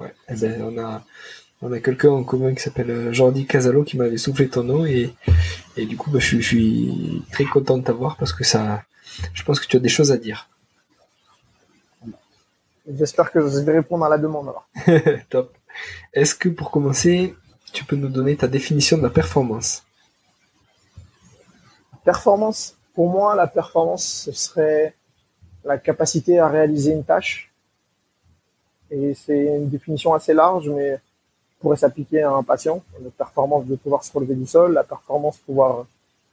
Ouais. Eh ben, on a, on a quelqu'un en commun qui s'appelle euh, Jordi Casalo qui m'avait soufflé ton nom et, et du coup, bah, je, suis, très content de t'avoir parce que ça, je pense que tu as des choses à dire. J'espère que je vais répondre à la demande alors. Top. Est-ce que pour commencer, tu peux nous donner ta définition de la performance? Performance, pour moi, la performance, ce serait la capacité à réaliser une tâche et c'est une définition assez large, mais pourrait s'appliquer à un patient. La performance de pouvoir se relever du sol, la performance de pouvoir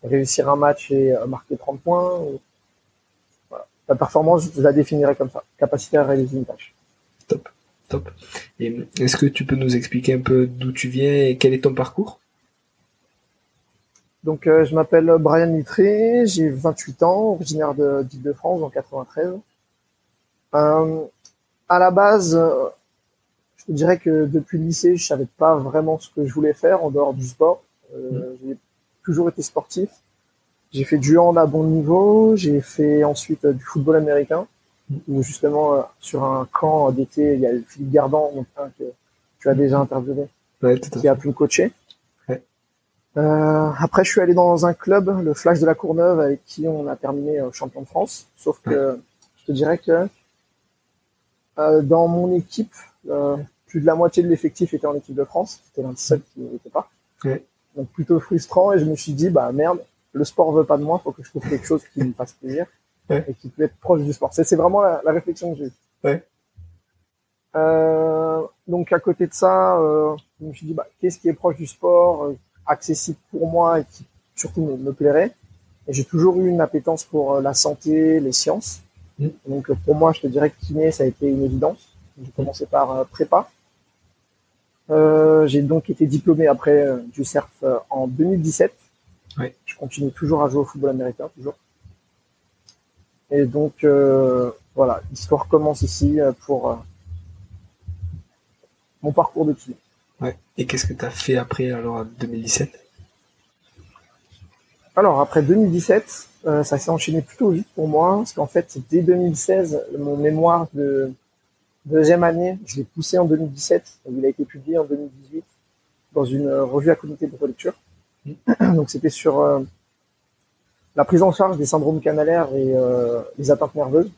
réussir un match et euh, marquer 30 points. Voilà. La performance, je la définirais comme ça. Capacité à réaliser une tâche. Top, top. Et est-ce que tu peux nous expliquer un peu d'où tu viens et quel est ton parcours? Donc, euh, je m'appelle Brian Litré, j'ai 28 ans, originaire d'Île-de-France en 93. Euh, à la base, euh, je dirais que depuis le lycée, je savais pas vraiment ce que je voulais faire en dehors du sport. Euh, mmh. J'ai toujours été sportif. J'ai fait du hand à bon niveau. J'ai fait ensuite euh, du football américain, mmh. où justement sur un camp d'été, il y a Philippe Gardan, donc, que tu as déjà interviewé, qui a pu me coacher. Euh, après, je suis allé dans un club, le Flash de la Courneuve, avec qui on a terminé champion de France. Sauf que je te dirais que dans mon équipe, euh, plus de la moitié de l'effectif était en équipe de France. C'était l'un des seuls qui n'était pas. Donc plutôt frustrant et je me suis dit bah merde, le sport veut pas de moi, faut que je trouve quelque chose qui me fasse plaisir et qui peut être proche du sport. C'est vraiment la, la, réflexion que j'ai eue. Euh, donc à côté de ça, euh, je me suis dit bah qu'est-ce qui est proche du sport, euh, accessible pour moi et qui surtout me, me plairait? Et j'ai toujours eu une appétence pour la santé, les sciences. Mm. Donc pour moi, je te dirais que kiné, ça a été une évidence. J'ai commencé par euh, prépa. Euh, j'ai donc été diplômé après euh, du CERF en 2017. Oui. Je continue toujours à jouer au football américain, toujours. Et donc voilà, l'histoire commence ici pour mon parcours de kiné. Ouais. Et qu'est-ce que tu as fait après alors en 2017 Alors après 2017, euh, ça s'est enchaîné plutôt vite pour moi, parce qu'en fait, dès 2016, mon mémoire de deuxième année, je l'ai poussé en 2017, donc il a été publié en 2018 dans une revue à comité de relecture. Mm. Donc c'était sur euh, la prise en charge des syndromes canalaires et euh, les atteintes nerveuses.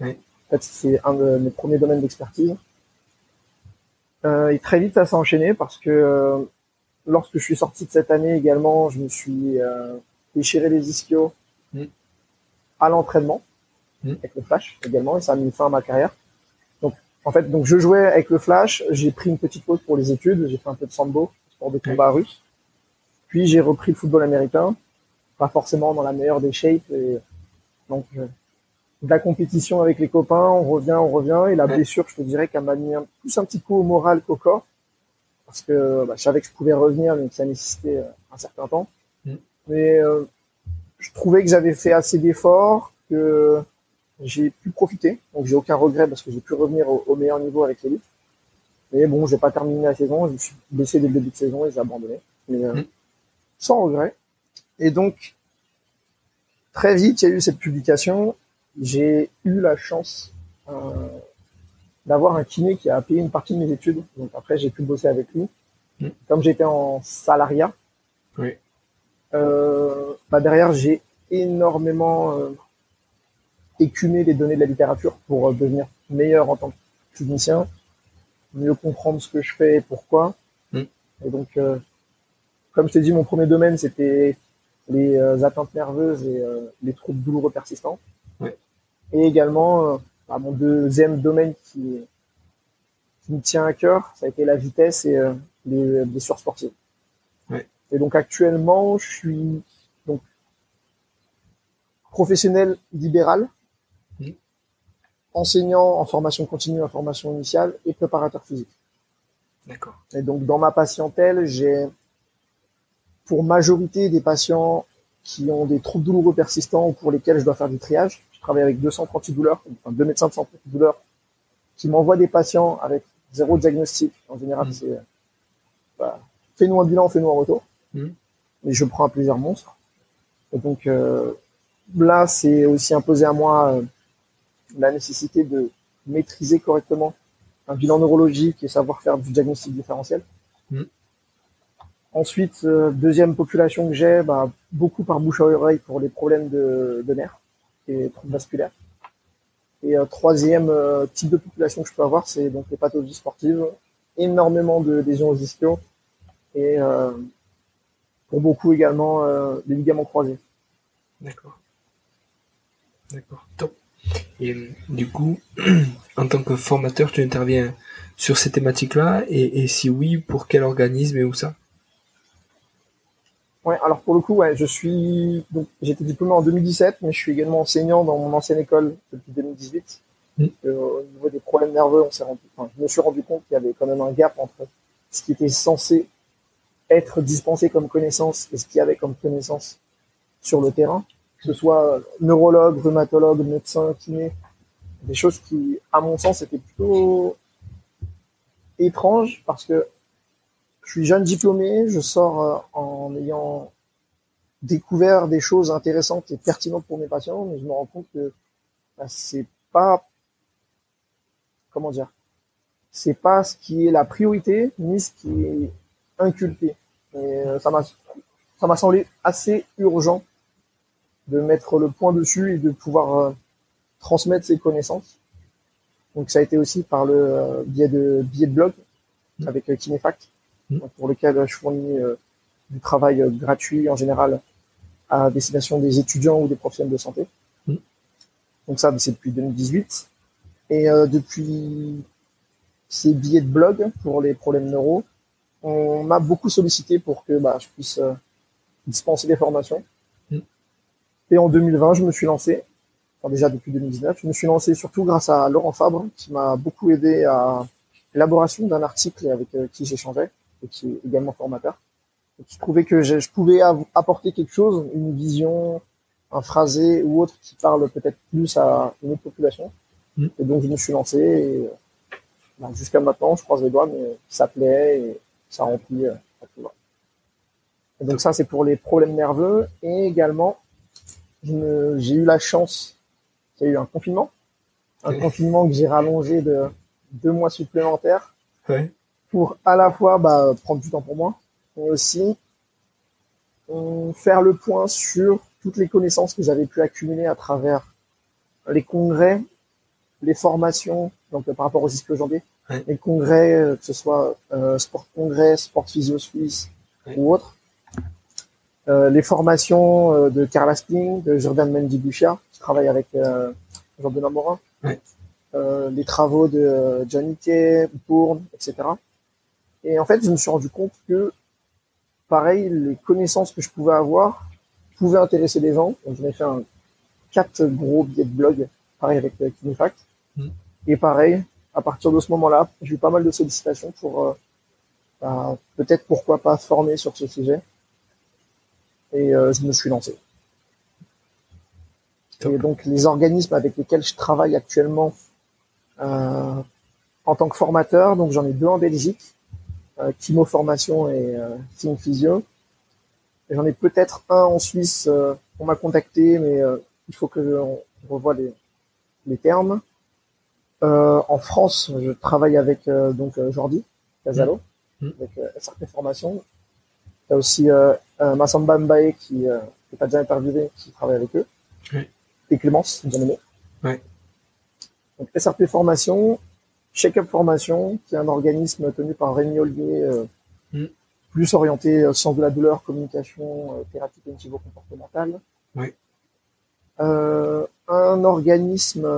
En fait, c'est un de mes premiers domaines d'expertise. et très vite, ça s'est enchaîné parce que lorsque je suis sorti de cette année également, je me suis déchiré les ischios Mm. à l'entraînement mm. avec le flash également et ça a mis fin à ma carrière. Donc en fait donc je jouais avec le flash, j'ai pris une petite pause pour les études, j'ai fait un peu de sambo, sport de combat russe. Puis j'ai repris le football américain, pas forcément dans la meilleure des shapes et donc euh, de la compétition avec les copains, on revient, on revient et la blessure, je te dirais qu'elle m'a mis un, plus un petit coup au moral qu'au corps parce que bah, je savais que je pouvais revenir mais que ça nécessitait euh, un certain temps. Mm. Mais euh, je trouvais que j'avais fait assez d'efforts, que j'ai pu profiter. Donc j'ai aucun regret parce que j'ai pu revenir au, meilleur niveau avec l'élite. Mais bon, j'ai pas terminé la saison, je me suis blessé dès le début de saison et j'ai abandonné. Mais euh, mm. sans regret. Et donc très vite, il y a eu cette publication. J'ai eu la chance euh, d'avoir un kiné qui a payé une partie de mes études. Donc après, j'ai pu bosser avec lui. Mm. Comme j'étais en salariat, oui. Euh, bah derrière, j'ai énormément euh, écumé les données de la littérature pour euh, devenir meilleur en tant que clinicien. mieux comprendre ce que je fais et pourquoi. Mm. Et donc, euh, comme je t'ai dit, mon premier domaine, c'était les euh, atteintes nerveuses et euh, les troubles douloureux persistants. Et également, bah, mon deuxième domaine qui, qui me tient à cœur, ça a été la vitesse et les blessures sportives. Ouais. Et donc actuellement, je suis donc professionnel libéral, Mm. enseignant en formation continue, en formation initiale et préparateur physique. D'accord. Et donc, dans ma patientèle, j'ai pour majorité des patients qui ont des troubles douloureux persistants ou pour lesquels je dois faire du triage. Je travaille avec 238 douleurs, enfin deux médecins de santé douleurs qui m'envoient des patients avec zéro diagnostic. En général, Mhm. c'est bah, fais-nous un bilan, fais-nous un retour. Mais je prends un plaisir monstre. Et donc euh, là, c'est aussi imposé à moi euh, la nécessité de maîtriser correctement un bilan neurologique et savoir faire du diagnostic différentiel. Mhm. Ensuite, euh, deuxième population que j'ai, bah, beaucoup par bouche à oreille pour les problèmes de, de nerfs et troubles vasculaires. Et troisième type de population que je peux avoir, c'est donc les pathologies sportives, énormément de lésions aux ischios et pour beaucoup également euh, des ligaments croisés. D'accord. D'accord. Top. Et euh, du coup, en tant que formateur, tu interviens sur ces thématiques-là? Et, et si oui, pour quel organisme et où ça? Ouais, alors pour le coup, ouais, je suis donc j'ai été diplômé en 2017, mais je suis également enseignant dans mon ancienne école depuis 2018. Mm. Euh, au niveau des problèmes nerveux, on s'est rendu, enfin, je me suis rendu compte qu'il y avait quand même un gap entre ce qui était censé être dispensé comme connaissance et ce qu'il y avait comme connaissance sur le terrain, que ce soit neurologue, rhumatologue, médecin, kiné, des choses qui, à mon sens, étaient plutôt étranges parce que je suis jeune diplômé, je sors euh, en ayant découvert des choses intéressantes et pertinentes pour mes patients, mais je me rends compte que bah, c'est pas comment dire, c'est pas ce qui est la priorité ni ce qui est inculqué. Et euh, ça m'a ça m'a semblé assez urgent de mettre le point dessus et de pouvoir euh, transmettre ces connaissances. Donc ça a été aussi par le euh, biais de biais de blog avec euh, Kinefact, Mm. pour lequel je fournis du travail gratuit en général à destination des étudiants ou des professionnels de santé. Mm. Donc ça, c'est depuis 2018. Et depuis ces billets de blog pour les problèmes neuro, on m'a beaucoup sollicité pour que bah, je puisse euh, dispenser des formations. Mm. Et en 2020, je me suis lancé, enfin déjà depuis 2019, je me suis lancé surtout grâce à Laurent Fabre, qui m'a beaucoup aidé à l'élaboration d'un article avec euh, qui j'échangeais, et qui est également formateur. Et qui trouvait que je, je pouvais apporter quelque chose, une vision, un phrasé ou autre qui parle peut-être plus à une autre population. Mm. Et donc je me suis lancé et euh, bah, jusqu'à maintenant, je croise les doigts, mais ça plaît et ça remplit. euh, à tout va. Et donc ça, c'est pour les problèmes nerveux. Et également, j'ai eu la chance, il y a eu un confinement, un confinement que j'ai rallongé de deux mois supplémentaires pour à la fois bah, prendre du temps pour moi, mais aussi euh, faire le point sur toutes les connaissances que j'avais pu accumuler à travers les congrès, les formations, donc euh, par rapport aux ischios jambiers, Ouais. les congrès, euh, que ce soit euh, Sport Congrès, Sport Physio Suisse Ouais. ou autres, Euh, les formations euh, de Carla Spling, de Jordan Mendy-Buchia, qui travaille avec euh, Jean-Benoît Morin, Ouais. les travaux de Johnny Kay, Bourne, etc. Et en fait, je me suis rendu compte que, pareil, les connaissances que je pouvais avoir pouvaient intéresser les gens. Donc, j'en ai fait un quatre gros billets de blog, pareil avec Kinefact. Mm. Et pareil, à partir de ce moment-là, j'ai eu pas mal de sollicitations pour euh, bah, peut-être pourquoi pas former sur ce sujet. Et euh, je me suis lancé. Et donc les organismes avec lesquels je travaille actuellement euh, en tant que formateur, donc j'en ai deux en Belgique, euh, Kimo Formation et euh, Team Physio. J'en ai peut-être un en Suisse, on m'a contacté, mais il faut que je on revoie les, les termes. Euh, en France, je travaille avec euh, donc euh, Jordi Casalo, Mhm. avec euh, SRP Formation. Il y a aussi Massamba Mbaye qui que t'as déjà interviewé, qui travaille avec eux. Oui. Et Clémence, bien aimé. Donc SRP Formation, Check Up Formation, qui est un organisme tenu par Rémi Ollier, euh, Mm. plus orienté euh, sens de la douleur, communication, euh, thérapie cognitivo-comportementale. Oui. Un organisme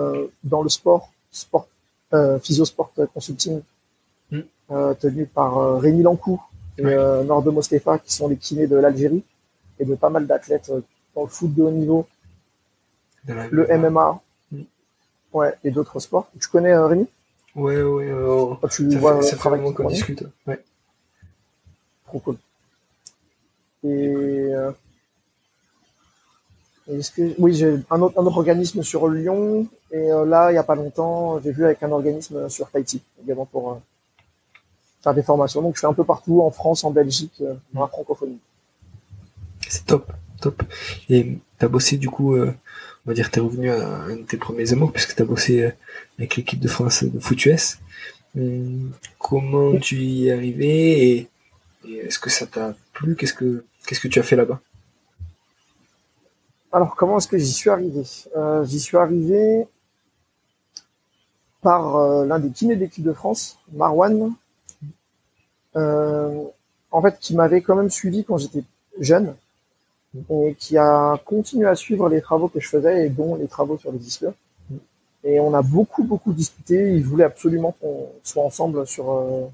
dans le sport, sport euh, Physiosport Consulting, Mm. euh, tenu par euh, Rémi Lancou et Ouais. Nord Mostefa, qui sont les kinés de l'Algérie, et de pas mal d'athlètes dans le foot de haut niveau, De le MMA, Mm. ouais, et d'autres sports. Tu connais Rémi? Ouais, ouais, euh, Quand tu ça vois fait, le travail qu'on discute. Ouais. Trop cool. Et, est-ce que oui, j'ai un autre, un autre organisme sur Lyon et euh, là, il y a pas longtemps, j'ai vu avec un organisme sur Tahiti également pour euh, faire des formations. Donc, je fais un peu partout en France, en Belgique, euh, dans la francophonie. C'est top, top. Et t'as bossé du coup, on va dire, t'es revenu à un de tes premiers amours puisque t'as bossé euh, avec l'équipe de France de foot US. Hum, comment tu y es arrivé et, et est-ce que ça t'a plu? Qu'est-ce que qu'est-ce que tu as fait là-bas? Alors, comment est-ce que j'y suis arrivé? Euh, J'y suis arrivé par euh, l'un des kinés de l'équipe de France, Marwan, euh, en fait, qui m'avait quand même suivi quand j'étais jeune et qui a continué à suivre les travaux que je faisais et dont les travaux sur les disques. Et on a beaucoup, beaucoup discuté. Il voulait absolument qu'on soit ensemble sur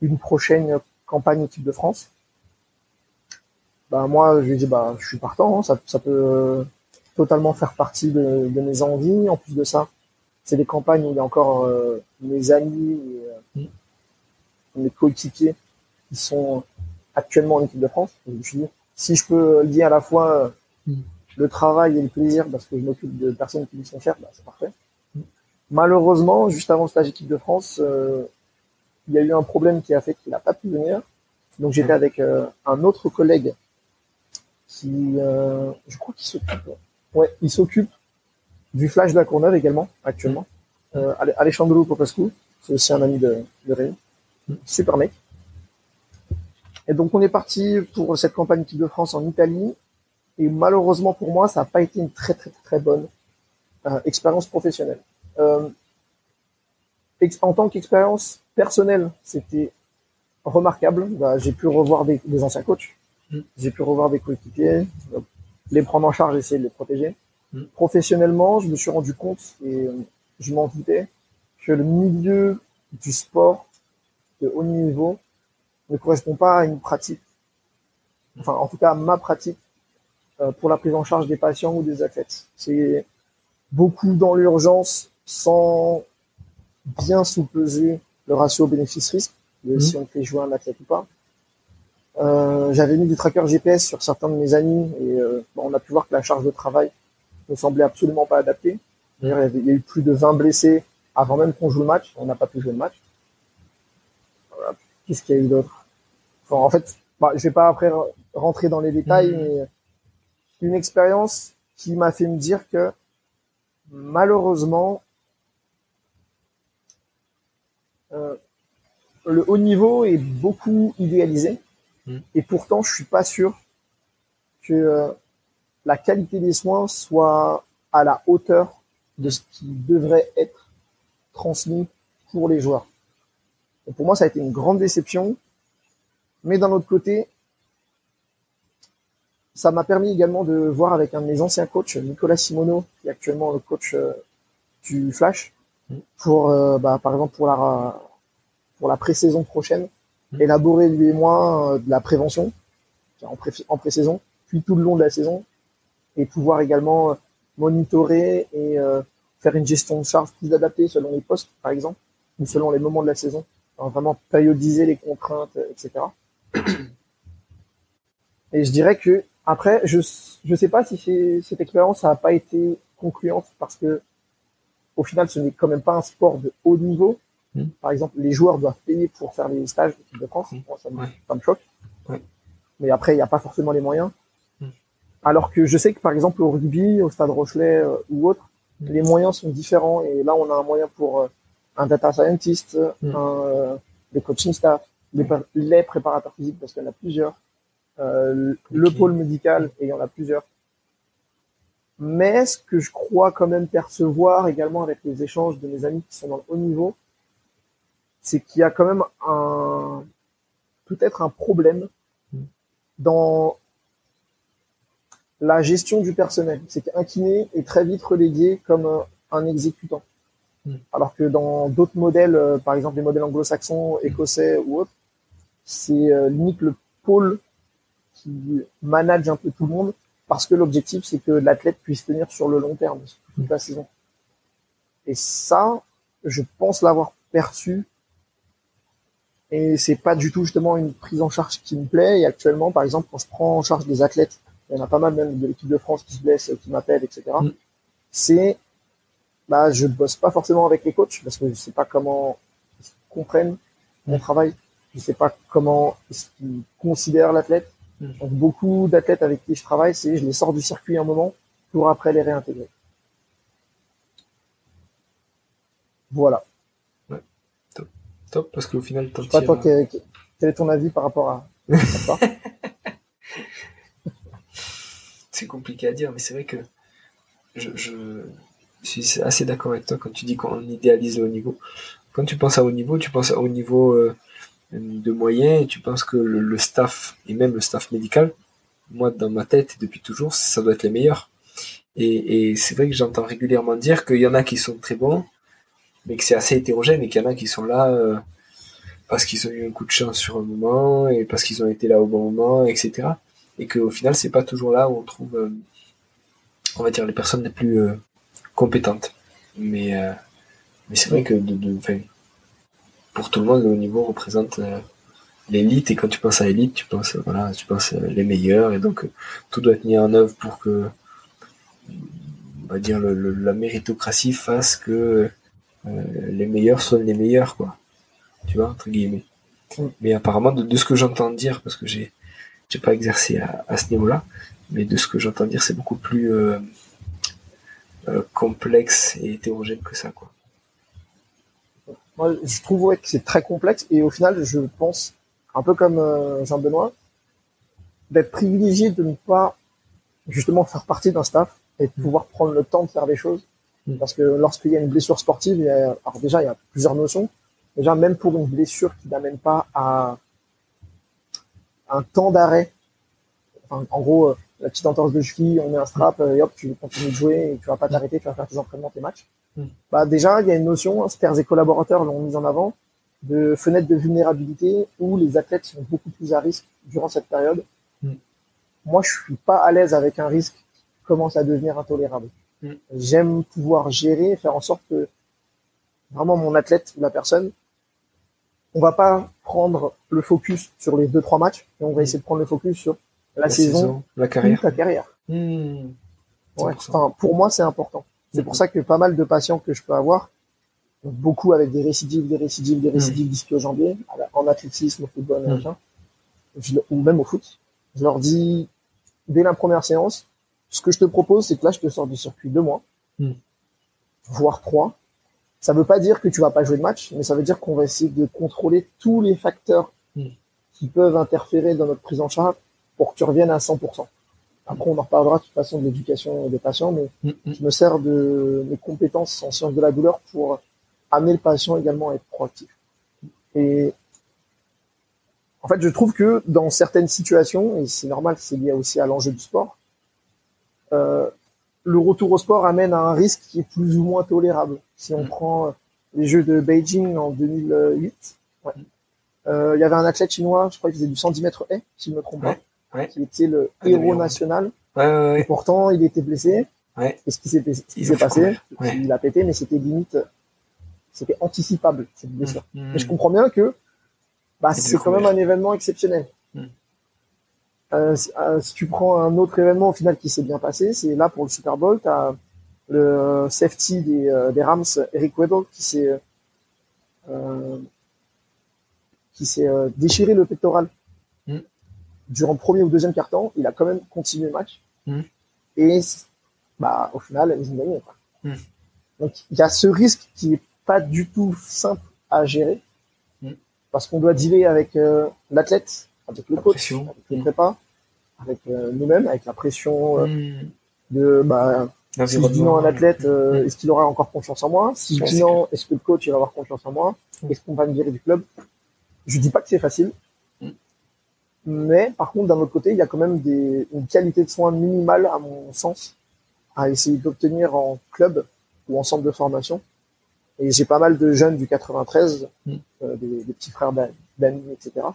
une prochaine campagne équipe de France. Bah, moi, je lui ai dit, bah, je suis partant, hein, ça, ça peut euh, totalement faire partie de, de mes envies. En plus de ça, c'est des campagnes où il y a encore euh, mes amis et euh, mes coéquipiers qui sont actuellement en équipe de France. Donc, je me suis dit, si je peux lier à la fois euh, Mm. le travail et le plaisir parce que je m'occupe de personnes qui lui sont chères, bah, c'est parfait. Malheureusement, juste avant le stage équipe de France, il y a eu un problème qui a fait qu'il n'a pas pu venir. Donc j'étais Mm. avec un autre collègue qui, euh, je crois s'occupe, ouais, il s'occupe du Flash de la Courneuve également actuellement. Euh, Ale- Alejandro Popescu, c'est aussi un ami de, de Rémi, super mec. Et donc on est parti pour cette campagne équipe de France en Italie. Et malheureusement pour moi, ça n'a pas été une très très très bonne euh, expérience professionnelle. Euh, en tant qu'expérience personnelle, c'était remarquable. Bah, j'ai pu revoir des, des anciens coachs, Mm. j'ai pu revoir des coéquipiers, les prendre en charge, essayer de les protéger. Mm. Professionnellement, je me suis rendu compte et euh, je m'en doutais que le milieu du sport de haut niveau ne correspond pas à une pratique, enfin en tout cas à ma pratique euh, pour la prise en charge des patients ou des athlètes. C'est beaucoup dans l'urgence sans bien sous-peser le ratio bénéfice-risque, Mhm. si on fait jouer un athlète ou pas. Euh, J'avais mis des trackers GPS sur certains de mes amis et euh, bon, on a pu voir que la charge de travail ne semblait absolument pas adaptée. D'ailleurs, il y avait- il y a eu plus de 20 blessés avant même qu'on joue le match. On n'a pas pu jouer le match. Voilà. Qu'est-ce qu'il y a eu d'autre? Enfin, En fait, bah, je vais pas après re- rentrer dans les détails, Mhm. mais une expérience qui m'a fait me dire que malheureusement, euh, le haut niveau est beaucoup idéalisé Mhm. et pourtant je suis pas sûr que euh, la qualité des soins soit à la hauteur de ce qui devrait être transmis pour les joueurs. Et pour moi, ça a été une grande déception. Mais d'un autre côté, ça m'a permis également de voir avec un de mes anciens coachs, Nicolas Simoneau, qui est actuellement le coach euh, du Flash, Mm. pour, euh, bah, par exemple, pour la, pour la pré-saison prochaine, Mm. Élaborer lui et moi euh, de la prévention en, pré en pré-saison, puis tout le long de la saison, et pouvoir également euh, monitorer et euh, faire une gestion de charge plus adaptée selon les postes, par exemple, ou selon les moments de la saison, vraiment périodiser les contraintes, etc. Et je dirais que après, je je sais pas si cette expérience n'a pas été concluante parce que au final, ce n'est quand même pas un sport de haut niveau. Mm. Par exemple, les joueurs doivent payer pour faire les stages d'équipe de France. Mm. Moi, ça, me, Ouais. ça me choque. Ouais. Mais après, il n'y a pas forcément les moyens. Mm. Alors que je sais que par exemple au rugby, au Stade Rochelet euh, ou autre, les moyens sont différents. Et là, on a un moyen pour euh, un data scientist, un euh, des coaching staff, les, pré- les préparateurs physiques parce qu'il y en a plusieurs, euh, le pôle médical et il y en a plusieurs. Mais ce que je crois quand même percevoir également avec les échanges de mes amis qui sont dans le haut niveau, c'est qu'il y a quand même un peut-être un problème dans la gestion du personnel. C'est qu'un kiné est très vite relégué comme un, exécutant. Hmm. Alors que dans d'autres modèles, euh, par exemple les modèles anglo-saxons, écossais ou autres, c'est euh, limite le pôle qui manage un peu tout le monde parce que l'objectif c'est que l'athlète puisse tenir sur le long terme, toute la saison. Et ça, je pense l'avoir perçu et c'est pas du tout justement une prise en charge qui me plaît. Et actuellement, par exemple, quand je prends en charge des athlètes, il y en a pas mal même de l'équipe de France qui se blessent, qui m'appellent, etc. Mm. C'est, bah, je bosse pas forcément avec les coachs parce que je sais pas comment ils comprennent mon mm. travail. Je sais pas comment ils considèrent l'athlète. Mm. Donc, beaucoup d'athlètes avec qui je travaille, c'est je les sors du circuit un moment pour après les réintégrer. Voilà. Top, parce qu'au final, t'en tires... toi, quel, est ton avis par rapport à, ça C'est compliqué à dire, mais c'est vrai que je, suis assez d'accord avec toi quand tu dis qu'on idéalise le haut niveau. Quand tu penses à haut niveau, tu penses à haut niveau euh, de moyens et tu penses que le, staff, et même le staff médical, moi, dans ma tête, depuis toujours, ça doit être les meilleurs. Et, et c'est vrai que j'entends régulièrement dire qu'il y en a qui sont très bons, mais que c'est assez hétérogène et qu'il y en a qui sont là euh, parce qu'ils ont eu un coup de chance sur un moment et parce qu'ils ont été là au bon moment, etc. Et qu'au final, c'est pas toujours là où on trouve, euh, on va dire, les personnes les plus euh, compétentes. Mais, mais c'est vrai que pour tout le monde, le haut niveau représente l'élite et quand tu penses à l'élite, tu penses voilà, tu penses les meilleurs et donc tout doit être mis en œuvre pour que on va dire la méritocratie fasse que les meilleurs sont les meilleurs, quoi. Tu vois, entre guillemets. Mm. Mais apparemment, de, ce que j'entends dire, parce que j'ai j'ai pas exercé à, ce niveau-là, mais de ce que j'entends dire, c'est beaucoup plus euh, euh, complexe et hétérogène que ça, quoi. Moi, je trouve que c'est très complexe et au final, je pense, un peu comme Jean-Benoît, d'être privilégié de ne pas justement faire partie d'un staff et de pouvoir prendre le temps de faire des choses Mm. Parce que lorsqu'il y a une blessure sportive, il y a, alors déjà, il y a plusieurs notions. Déjà, même pour une blessure qui n'amène pas à un temps d'arrêt, en gros, euh, la petite entorse de cheville, on met un strap, euh, et hop, tu continues de jouer et tu vas pas t'arrêter, tu vas faire tes entraînements, tes matchs. Mm. Bah, déjà, il y a une notion, stairs et collaborateurs l'ont mise en avant, de fenêtre de vulnérabilité où les athlètes sont beaucoup plus à risque durant cette période. Mm. Moi, je suis pas à l'aise avec un risque qui commence à devenir intolérable. Mm. J'aime pouvoir gérer, faire en sorte que vraiment mon athlète, la personne, on va pas prendre le focus sur les deux trois matchs, mais on va essayer de prendre le focus sur la, saison, la carrière, la carrière. Mm. enfin, pour moi, c'est important. C'est pour mm. ça que pas mal de patients que je peux avoir, beaucoup avec des récidives, des récidives, des récidives mmh. jambiers en athlétisme, au football, ou même au foot, je leur dis dès la première séance, ce que je te propose, c'est que là, je te sors du circuit deux mois, hmm. voire trois. Ça veut pas dire que tu vas pas jouer de match, mais ça veut dire qu'on va essayer de contrôler tous les facteurs hmm. qui peuvent interférer dans notre prise en charge pour que tu reviennes à 100%. Après, on en reparlera de toute façon de l'éducation des patients, mais hmm, je me sers de mes compétences en sciences de la douleur pour amener le patient également à être proactif. Et en fait, je trouve que dans certaines situations, et c'est normal, c'est lié aussi à l'enjeu du sport, le retour au sport amène à un risque qui est plus ou moins tolérable. Si on mm. prend euh, les Jeux de Beijing en 2008, euh, il y avait un athlète chinois, je crois qu'il faisait du 110 mètres haies, si je ne me trompe pas, qui était le ah, héros national. et pourtant, il était blessé. Et ce qui s'est passé, il a pété, mais c'était limite, c'était anticipable cette blessure. Mm. Mais je comprends bien que bah, c'est quand même un événement exceptionnel. Euh, euh, si, tu prends un autre événement au final qui s'est bien passé, c'est là pour le Super Bowl, tu as le safety des, euh, des Rams, Eric Weddle, qui s'est qui s'est déchiré le pectoral mm. durant le premier ou deuxième quart-temps. Il a quand même continué le match. Mm. Et bah, au final, ils ont gagné. Mm. Donc il y a ce risque qui est pas du tout simple à gérer parce qu'on doit dealer avec l'athlète avec le coach, avec le prépa, avec euh, nous-mêmes, avec la pression euh, hmm. de bah, si je dis non à un athlète, euh, hmm. est-ce qu'il aura encore confiance en moi? Si je dis non, est-ce que le coach il va avoir confiance en moi? Est-ce qu'on va me virer du club? Je dis pas que c'est facile. Mais par contre, d'un autre côté, il y a quand même des, une qualité de soins minimale, à mon sens, à essayer d'obtenir en club ou en centre de formation. Et j'ai pas mal de jeunes du 93, Mm. euh, des, des petits frères d'a- d'amis, etc.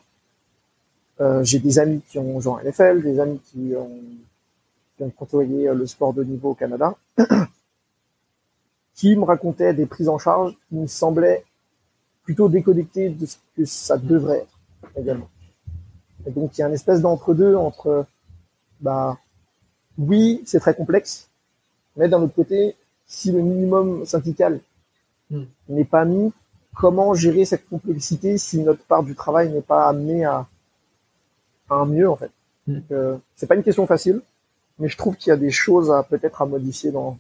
Euh, j'ai des amis qui ont joué en NFL, des amis qui ont, qui ont côtoyé euh, le sport de niveau au Canada, qui me racontaient des prises en charge qui me semblaient plutôt déconnectées de ce que ça devrait être également. Et donc il y a une espèce d'entre-deux entre, bah, oui, c'est très complexe, mais d'un autre côté, si le minimum syndical Mm. n'est pas mis, comment gérer cette complexité si notre part du travail n'est pas amenée à, à un mieux en fait. Mm. Donc, euh, c'est pas une question facile, mais je trouve qu'il y a des choses à peut-être à modifier dans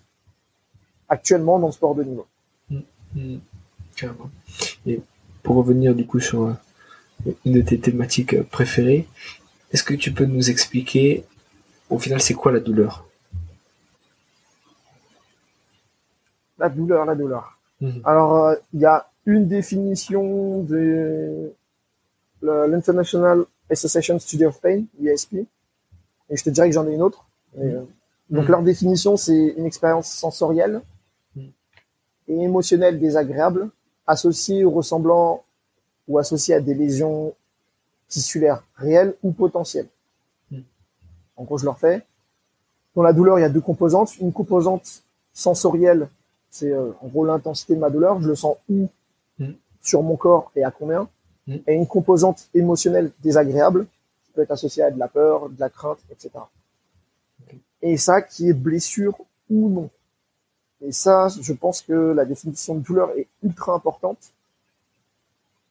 actuellement dans le sport de niveau. Mm, Carrément. Et pour revenir du coup sur euh, une de tes thématiques euh, préférées, est-ce que tu peux nous expliquer au final c'est quoi la douleur? La douleur, la douleur. Alors, euh, il y a une définition de l'International Association Study of Pain, ISP, et je te dirais que j'en ai une autre. Euh, donc, Mhm. leur définition, c'est une expérience sensorielle Mhm. et émotionnelle désagréable, associée ou ressemblant ou associée à des lésions tissulaires réelles ou potentielles. Mhm. En gros, je leur fais. Dans la douleur, il y a deux composantes. Une composante sensorielle, c'est euh, en gros l'intensité de ma douleur. Je le sens où? Sur mon corps et à combien? Mhm. Et une composante émotionnelle désagréable, qui peut être associée à de la peur, de la crainte, etc. Et ça, qui est blessure ou non. Et ça, je pense que la définition de douleur est ultra importante.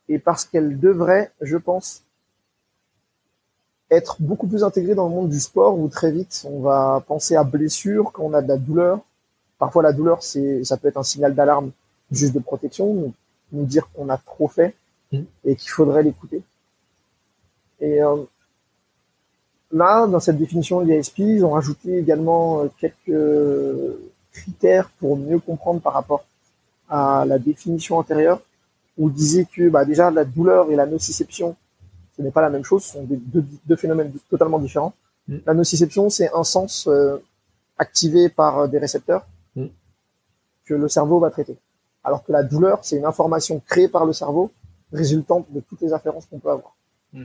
Et parce qu'elle devrait, je pense, être beaucoup plus intégrée dans le monde du sport où très vite on va penser à blessure quand on a de la douleur. Parfois la douleur, c'est, ça peut être un signal d'alarme juste de protection, nous, nous dire qu'on a trop fait Mhm. et qu'il faudrait l'écouter. Et euh, là, dans cette définition IASP, ils ont rajouté également euh, quelques critères pour mieux comprendre par rapport à la définition antérieure, où ils disaient que bah, déjà la douleur et la nociception, ce n'est pas la même chose, ce sont des, deux, deux phénomènes totalement différents. Mm. La nociception, c'est un sens euh, activé par des récepteurs Mm. que le cerveau va traiter. Alors que la douleur, c'est une information créée par le cerveau, résultante de toutes les afférences qu'on peut avoir. Mm.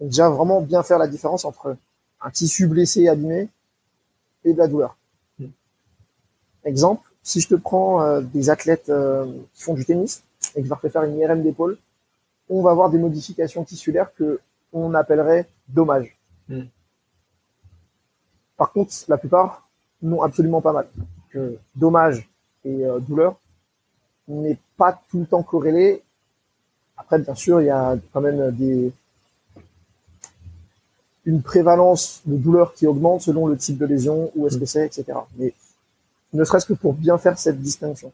Donc déjà, vraiment bien faire la différence entre un tissu blessé, abîmé, et de la douleur. Mm. Exemple, si je te prends euh, des athlètes euh, qui font du tennis et que je leur fais faire une IRM d'épaule, on va avoir des modifications tissulaires que on appellerait dommages. Mm. Par contre, la plupart n'ont absolument pas mal. Que dommage et euh, douleur n'est pas tout le temps corrélé. Après, bien sûr, il y a quand même des une prévalence de douleur qui augmente selon le type de lésion, où est-ce que c'est, etc. Mais ne serait-ce que pour bien faire cette distinction.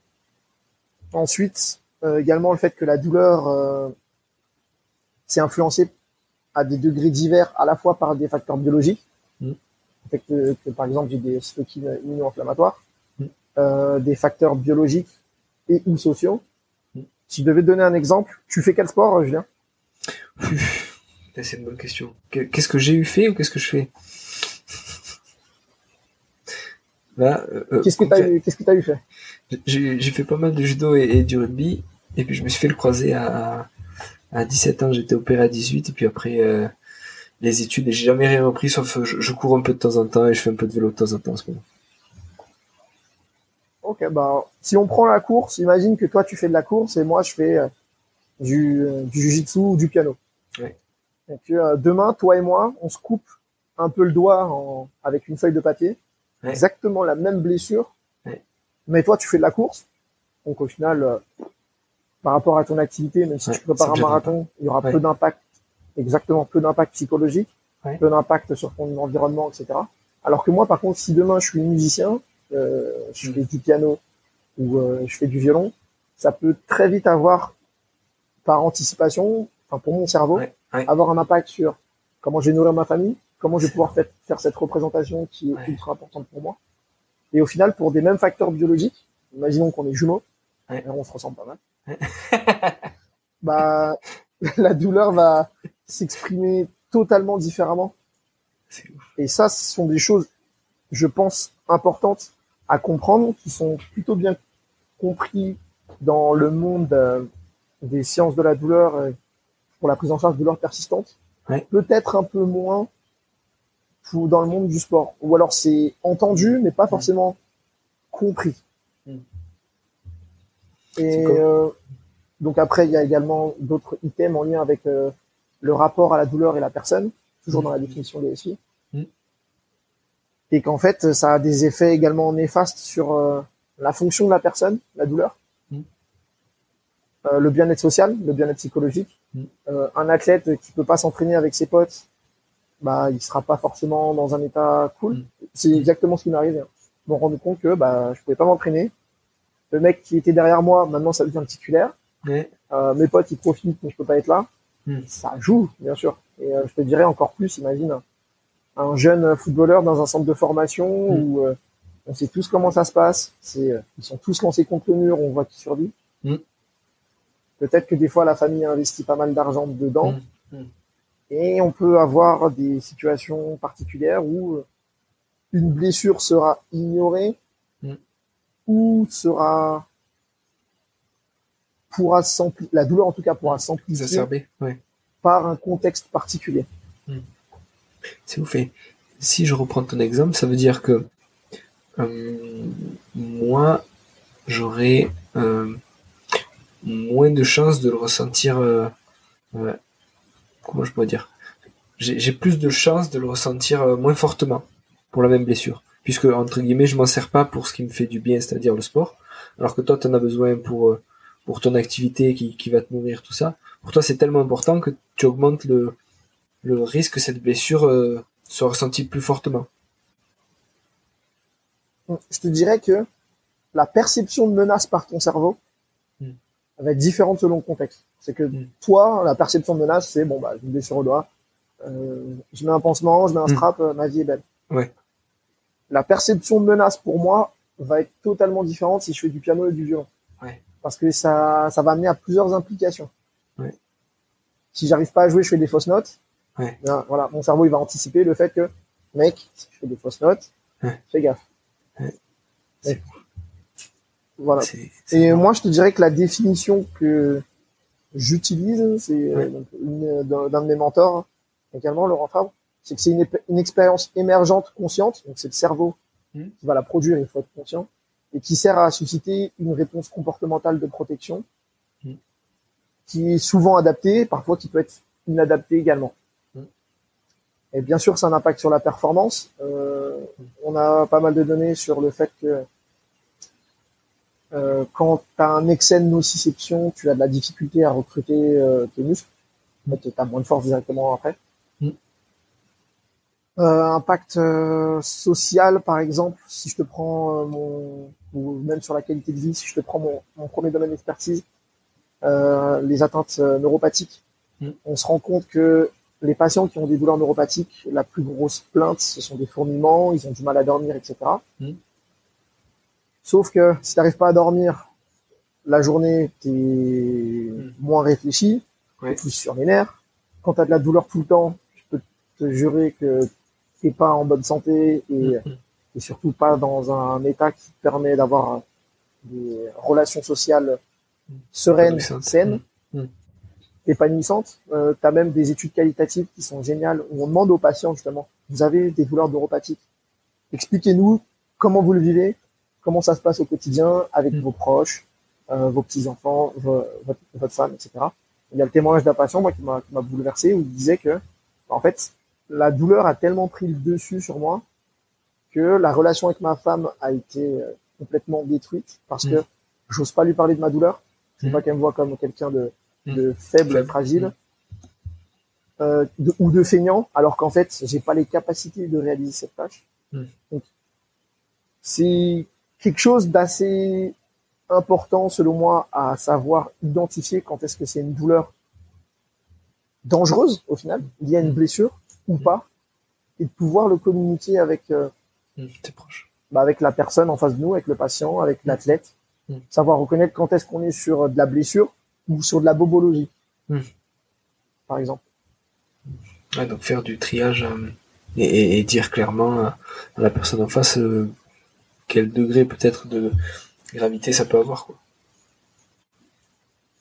Ensuite, euh, également le fait que la douleur euh, c'est influencé à des degrés divers à la fois par des facteurs biologiques, Mm. le fait que, que, par exemple j'ai des cytokines immuno-inflammatoires, Mm. euh, des facteurs biologiques et ou sociaux. Si je devais te donner un exemple, tu fais quel sport, euh, Julien? C'est une bonne question. Qu'est-ce que j'ai eu fait ou qu'est-ce que je fais? Là, euh, Qu'est-ce que tu as eu, que fait? J'ai fait pas mal de judo et, et du rugby, et puis je me suis fait le croiser à, à 17 ans, j'étais opéré à 18, et puis après euh, les études, et j'ai jamais rien repris, sauf euh, je, je cours un peu de temps en temps et je fais un peu de vélo de temps en temps en ce moment. Ok, bah si on prend la course, imagine que toi tu fais de la course et moi je fais euh, du, euh, du jujitsu ou du piano. Euh, demain, toi et moi, on se coupe un peu le doigt en- avec une feuille de papier, exactement la même blessure, mais toi tu fais de la course, donc au final, euh, par rapport à ton activité, même si tu prépares un marathon, il y aura peu d'impact, exactement peu d'impact psychologique, peu d'impact sur ton environnement, etc. Alors que moi, par contre, si demain je suis musicien, je Mm. fais du piano ou euh, je fais du violon, ça peut très vite avoir, par anticipation, enfin pour mon cerveau, Ouais, ouais. avoir un impact sur comment je vais nourrir ma famille, comment je vais pouvoir fait- faire cette représentation qui est Ouais. ultra importante pour moi. Et au final, pour des mêmes facteurs biologiques, imaginons qu'on est jumeaux, on se ressemble pas mal. bah, la douleur va s'exprimer totalement différemment. Et ça, ce sont des choses, je pense, importantes à comprendre, qui sont plutôt bien compris dans le monde euh, des sciences de la douleur euh, pour la prise en charge de douleur persistante. Peut-être un peu moins pour, dans le monde du sport. Ou alors c'est entendu, mais pas forcément compris. Hmm. Et euh, donc après, il y a également d'autres items en lien avec le rapport à la douleur et la personne, toujours hmm. dans la définition des SI. Et qu'en fait, ça a des effets également néfastes sur la fonction de la personne, la douleur, euh, le bien-être social, le bien-être psychologique. Mm. Euh, un athlète qui peut pas s'entraîner avec ses potes, bah il sera pas forcément dans un état cool. Mm. C'est exactement ce qui m'est arrivé. Hein. Je me rends compte que bah je pouvais pas m'entraîner. Le mec qui était derrière moi, maintenant ça devient titulaire. Euh, mes potes ils profitent, mais je peux pas être là. Mm. Ça joue, bien sûr. Et euh, je te dirais encore plus, imagine un jeune footballeur dans un centre de formation où on sait tous comment ça se passe. C'est ils sont tous lancés contre le mur, on voit qui survit. Peut-être que des fois la famille investit pas mal d'argent dedans. Mmh, mmh. Et on peut avoir des situations particulières où euh, une blessure sera ignorée ou sera pourra la douleur en tout cas pourra s'amplifier par un contexte particulier. C'est si je reprends ton exemple, ça veut dire que euh, moi, j'aurais euh, moins de chances de le ressentir. Euh, comment je pourrais dire? J'ai plus de chances de le ressentir moins fortement pour la même blessure, puisque entre guillemets, je m'en sers pas pour ce qui me fait du bien, c'est-à-dire le sport, alors que toi, tu en as besoin pour ton activité qui va te nourrir, tout ça. Pour toi, c'est tellement important que tu augmentes le, le risque que cette blessure soit ressentie plus fortement. Je te dirais que la perception de menace par ton cerveau, va être différente selon le contexte. C'est que mm. toi, la perception de menace, c'est bon, bah, je me blessure au doigt, euh, je mets un pansement, je mets un mm. strap, euh, ma vie est belle. Ouais. La perception de menace pour moi va être totalement différente si je fais du piano et du violon. Ouais. Parce que ça, ça va amener à plusieurs implications. Ouais. Si j'arrive pas à jouer, je fais des fausses notes. Ouais. voilà, mon cerveau il va anticiper le fait que, mec, si je fais des fausses notes, fais gaffe. Voilà. Et moi, je te dirais que la définition que j'utilise, c'est euh, d'un de mes mentors également, Laurent Fabre, c'est que c'est une, une, expérience émergente consciente, donc c'est le cerveau hmm. qui va la produire, il faut être conscient, et qui sert à susciter une réponse comportementale de protection, hmm. qui est souvent adaptée, parfois qui peut être inadaptée également. Et bien sûr, ça a un impact sur la performance. Euh, on a pas mal de données sur le fait que euh, quand tu as un excès de nociception, tu as de la difficulté à recruter euh, tes muscles. tu as moins de force directement après. Mm. Impact social, par exemple, si je te prends mon, ou même sur la qualité de vie, si je te prends mon, mon premier domaine d'expertise, les atteintes neuropathiques, mm. on se rend compte que les patients qui ont des douleurs neuropathiques, la plus grosse plainte, ce sont des fourmillements, ils ont du mal à dormir, etc. Sauf que si tu n'arrives pas à dormir la journée, tu es hmm. moins réfléchi, plus sur les nerfs. Quand tu as de la douleur tout le temps, je peux te jurer que tu n'es pas en bonne santé et, hmm. et, surtout pas dans un état qui te permet d'avoir des relations sociales sereines, saines, mmh. épanouissantes. Euh, tu as même des études qualitatives qui sont géniales où on demande aux patients justement, vous avez des douleurs neuropathiques, expliquez-nous comment vous le vivez, comment ça se passe au quotidien avec mm. vos proches, euh, vos petits-enfants, votre, votre, femme, etc. Il y a le témoignage d'un patient, moi, qui m'a bouleversé, où il disait que, en fait, la douleur a tellement pris le dessus sur moi que la relation avec ma femme a été euh, complètement détruite parce que mm. j'ose pas lui parler de ma douleur. Je veux mm. pas qu'elle me voit comme quelqu'un de, de faible, fragile. Euh, ou de feignant, alors qu'en fait, j'ai pas les capacités de réaliser cette tâche. Donc, c'est quelque chose d'assez important selon moi à savoir identifier quand est-ce que c'est une douleur dangereuse au final, il y a une mm. blessure ou mm. pas, et de pouvoir le communiquer avec euh, mm, bah avec la personne en face de nous, avec le patient, avec l'athlète, savoir reconnaître quand est-ce qu'on est sur de la blessure ou sur de la bobologie, Hmm. par exemple. Ouais, donc faire du triage euh, et, et- et dire clairement à, à la personne en face euh, quel degré peut-être de gravité ça peut avoir. Quoi.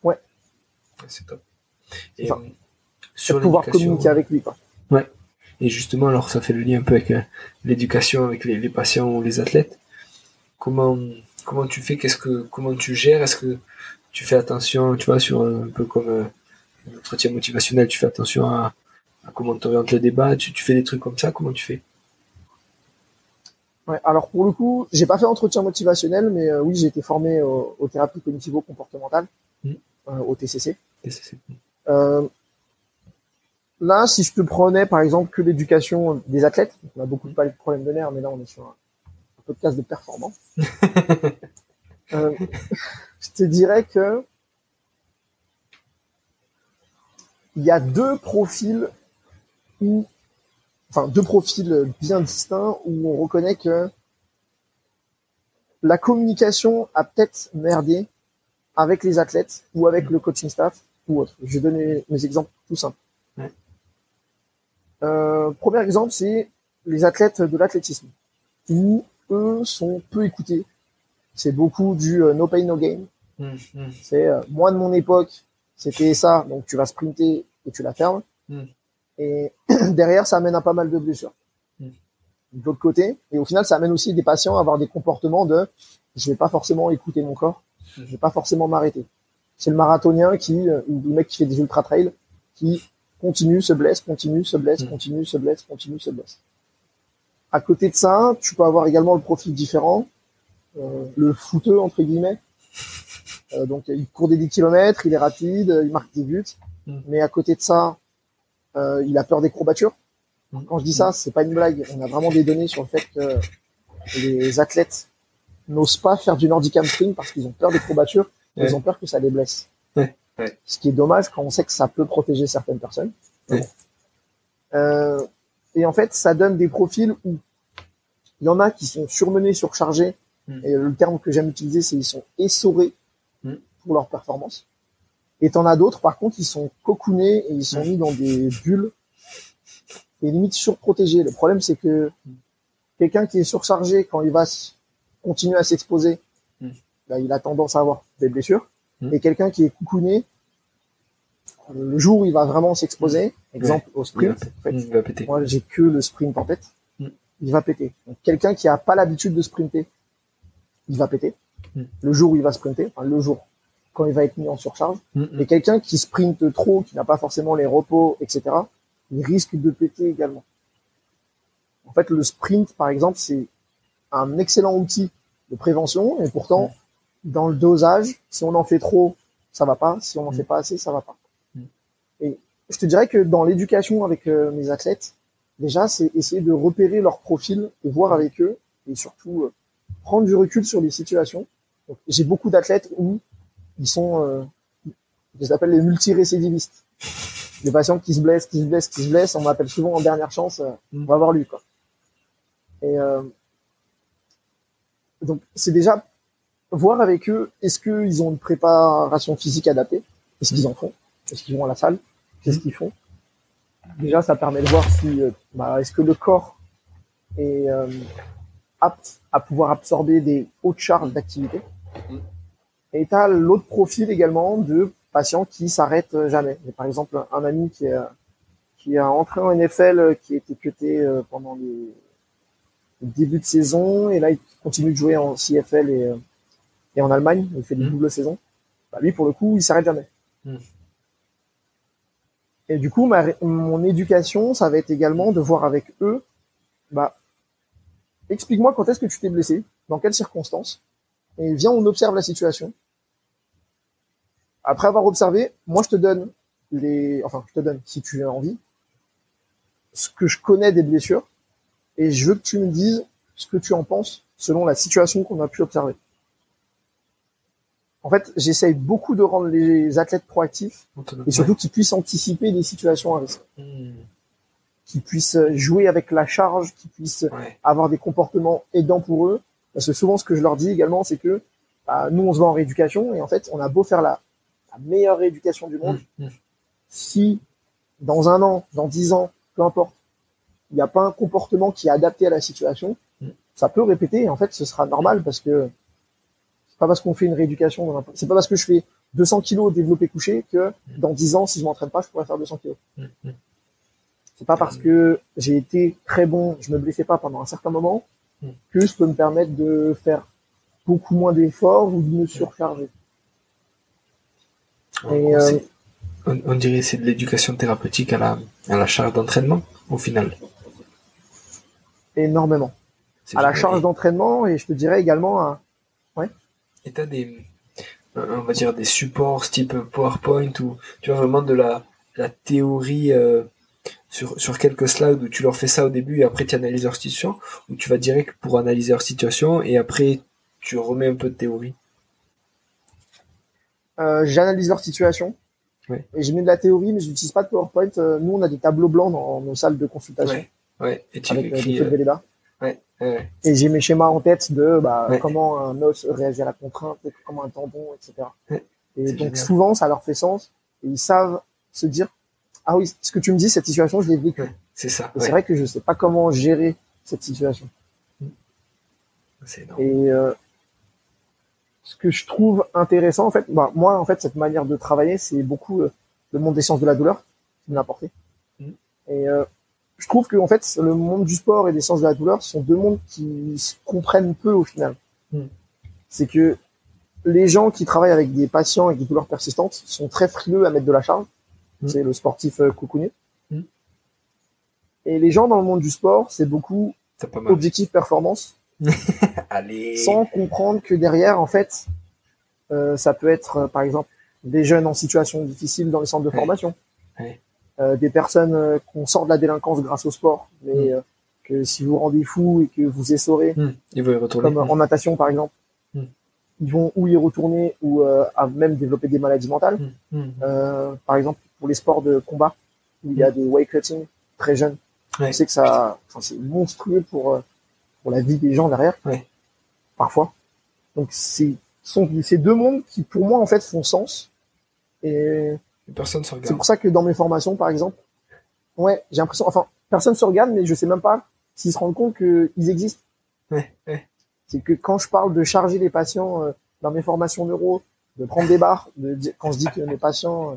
Ouais. c'est top. Et, ça. euh, Sur pouvoir communiquer avec lui, quoi. Et justement, alors ça fait le lien un peu avec l'éducation, avec les, les patients ou les athlètes. Comment comment tu fais Qu'est-ce que comment tu gères? Est-ce que tu fais attention, tu vois, sur un peu comme euh, l'entretien motivationnel, tu fais attention à, à comment tu orientes le débat. Tu, tu fais des trucs comme ça Comment tu fais? Ouais, alors pour le coup, j'ai pas fait entretien motivationnel, mais euh, oui, j'ai été formé au- aux thérapies cognitivo-comportementales, euh, au TCC. C'est- Euh, là, si je te prenais par exemple que l'éducation des athlètes, on a beaucoup parlé de problèmes de nerfs, mais là on est sur un, un podcast de performance. Euh, je te dirais que il y a deux profils où, enfin deux profils bien distincts où on reconnaît que la communication a peut-être merdé avec les athlètes ou avec le coaching staff ou autre. Je vais donner mes exemples tout simples. Ouais. Euh, premier exemple, c'est les athlètes de l'athlétisme, où eux sont peu écoutés. C'est beaucoup du euh, no pain no gain. Hum, hum, C'est euh, moi de mon époque, c'était ça, donc tu vas sprinter et tu la fermes. Mm. Et derrière, ça amène à pas mal de blessures. Mm. De l'autre côté, et au final, ça amène aussi des patients à avoir des comportements de je vais pas forcément écouter mon corps, Mm. je vais pas forcément m'arrêter. C'est le marathonien qui, euh, ou le mec qui fait des ultra trails, qui continue, se blesse, continue, se blesse, Mm. continue, se blesse, continue, se blesse. À côté de ça, tu peux avoir également le profil différent, le footeux entre guillemets. Euh, donc il court des 10 km, il est rapide, euh, il marque des buts, Mm. mais à côté de ça, euh, il a peur des courbatures. Mm. Quand je dis ça, c'est pas une blague. On a vraiment des données sur le fait que les athlètes n'osent pas faire du nordic hamstring parce qu'ils ont peur des courbatures, Ouais. ils ont peur que ça les blesse. Ouais, ouais. Ce qui est dommage quand on sait que ça peut protéger certaines personnes. Euh, et en fait, ça donne des profils où il y en a qui sont surmenés, surchargés, Mm. et le terme que j'aime utiliser, c'est ils sont essorés Mm. pour leur performance. Et t'en as d'autres, par contre, ils sont cocoonés et ils sont Mm. mis dans des bulles et limite surprotégés. Le problème, c'est que quelqu'un qui est surchargé, quand il va continuer à s'exposer, bah, il a tendance à avoir des blessures. Et quelqu'un qui est cocooné, le jour où il va vraiment s'exposer, exemple au sprint, en fait, il va péter. moi, j'ai que le sprint en tête. Mm. Il va péter. Donc, quelqu'un qui a pas l'habitude de sprinter, il va péter. Mm. Le jour où il va sprinter, enfin, le jour quand il va être mis en surcharge. Hum, hum. Et quelqu'un qui sprinte trop, qui n'a pas forcément les repos, etc., il risque de péter également. En fait, le sprint, par exemple, c'est un excellent outil de prévention, et pourtant, dans le dosage, si on en fait trop, ça va pas. Si on en Mm. fait pas assez, ça va pas. Mm. Et je te dirais que dans l'éducation avec euh, mes athlètes, déjà, c'est essayer de repérer leur profil et voir avec eux, et surtout euh, prendre du recul sur les situations. J'ai beaucoup d'athlètes où ils sont, euh, je les appelle les multirécidivistes. Les patients qui se blessent, qui se blessent, qui se blessent, on m'appelle souvent en dernière chance, euh, Mm. on va voir lui, quoi. Et euh, donc, c'est déjà voir avec eux, est-ce qu'ils ont une préparation physique adaptée? Est-ce qu'ils en font? Est-ce qu'ils vont à la salle? Qu'est-ce qu'ils font? Déjà, ça permet de voir si, euh, bah, est-ce que le corps est euh, apte à pouvoir absorber des hautes charges d'activité. Mhm. Et tu as l'autre profil également de patients qui s'arrêtent jamais. J'ai par exemple un ami qui est qui a entré en NFL, qui a été cuté euh, pendant les le début de saison, et là il continue de jouer en CFL et, euh, et en Allemagne, il fait des Mhm. doubles saisons. Bah, lui, pour le coup, il s'arrête jamais. Mhm. Et du coup, ma, mon éducation, ça va être également de voir avec eux, bah, explique-moi quand est-ce que tu t'es blessé, dans quelles circonstances, et viens, on observe la situation. Après avoir observé, moi, je te donne les, enfin, je te donne, si tu as envie, ce que je connais des blessures, et je veux que tu me dises ce que tu en penses selon la situation qu'on a pu observer. En fait, j'essaye beaucoup de rendre les athlètes proactifs et surtout qu'ils puissent anticiper des situations à risque, Hum, qu'ils puissent jouer avec la charge, qu'ils puissent ouais. avoir des comportements aidants pour eux. Parce que souvent, ce que je leur dis également, c'est que bah, nous, on se va en rééducation et en fait, on a beau faire la la meilleure rééducation du monde. Mm, mm. Si dans un an, dans dix ans, peu importe, il n'y a pas un comportement qui est adapté à la situation, Mm. ça peut répéter. Et en fait, ce sera normal parce que c'est pas parce qu'on fait une rééducation, n'importe- c'est pas parce que je fais 200 kilos développé couché que dans 10 ans, si je m'entraîne pas, je pourrais faire 200 kilos. C'est pas parce que j'ai été très bon, je me blessais pas pendant un certain moment, Mm. que je peux me permettre de faire beaucoup moins d'efforts ou de me surcharger. On, Et, on euh, sait- on- on dirait que c'est de l'éducation thérapeutique à la, à la charge d'entraînement, au final. Énormément. À la charge d'entraînement et je te dirais également à, Et t'as des, euh, on va dire des supports type PowerPoint ou tu vois vraiment de la, la théorie euh, sur, sur quelques slides où tu leur fais ça au début et après tu analyses leur situation ou tu vas direct pour analyser leur situation et après tu remets un peu de théorie. euh, j'analyse leur situation. Ouais. Et je mets de la théorie, mais je n'utilise pas de PowerPoint. Euh, nous, on a des tableaux blancs dans nos salles de consultation Ouais. Ouais, et tu avec euh, des écris. feux de euh, Velleda. ouais, ouais, Et j'ai mes schémas en tête de bah, Ouais. comment un os réagit à la contrainte, comment un tendon, etc. Et donc génial. souvent, ça leur fait sens. Et ils savent se dire, ah oui, ce que tu me dis, cette situation, je l'ai vécue. Ouais. c'est ça. Ouais. c'est vrai que je sais pas comment gérer cette situation. C'est énorme. Et euh, ce que je trouve intéressant, en fait, bah, moi, en fait, cette manière de travailler, c'est beaucoup euh, le monde des sciences de la douleur qui me l'a apporté. Mm. Et euh, je trouve que, en fait, le monde du sport et des sciences de la douleur sont deux mondes qui se comprennent peu au final. Mm. C'est que les gens qui travaillent avec des patients avec des douleurs persistantes sont très frileux à mettre de la charge. Mm. C'est le sportif euh, coucounier. Mm. Et les gens dans le monde du sport, c'est beaucoup objectif performance Allez. sans comprendre que derrière, en fait, euh, ça peut être, euh, par exemple, des jeunes en situation difficile dans les centres de formation, Ouais. Euh, des personnes euh, qu'on sort de la délinquance grâce au sport, mais Mm. euh, que si vous rendez fou et que vous essorez, y retourner. comme en natation par exemple, Mm. ils vont ou y retourner ou euh, à même développer des maladies mentales. Euh, par exemple, pour les sports de combat, où il y a des weight cutting très jeunes, Ouais. on sait que ça, enfin, c'est monstrueux pour euh, pour la vie des gens derrière, Ouais. parfois. Donc c'est sont ces deux mondes qui pour moi en fait font sens. Et Personne se c'est regarde. pour ça que dans mes formations, par exemple, ouais, j'ai l'impression, enfin, personne se regarde, mais je sais même pas s'ils se rendent compte qu'ils existent. Ouais, ouais. C'est que quand je parle de charger les patients euh, dans mes formations neuro, de prendre des barres, de dire- quand je dis que mes patients euh,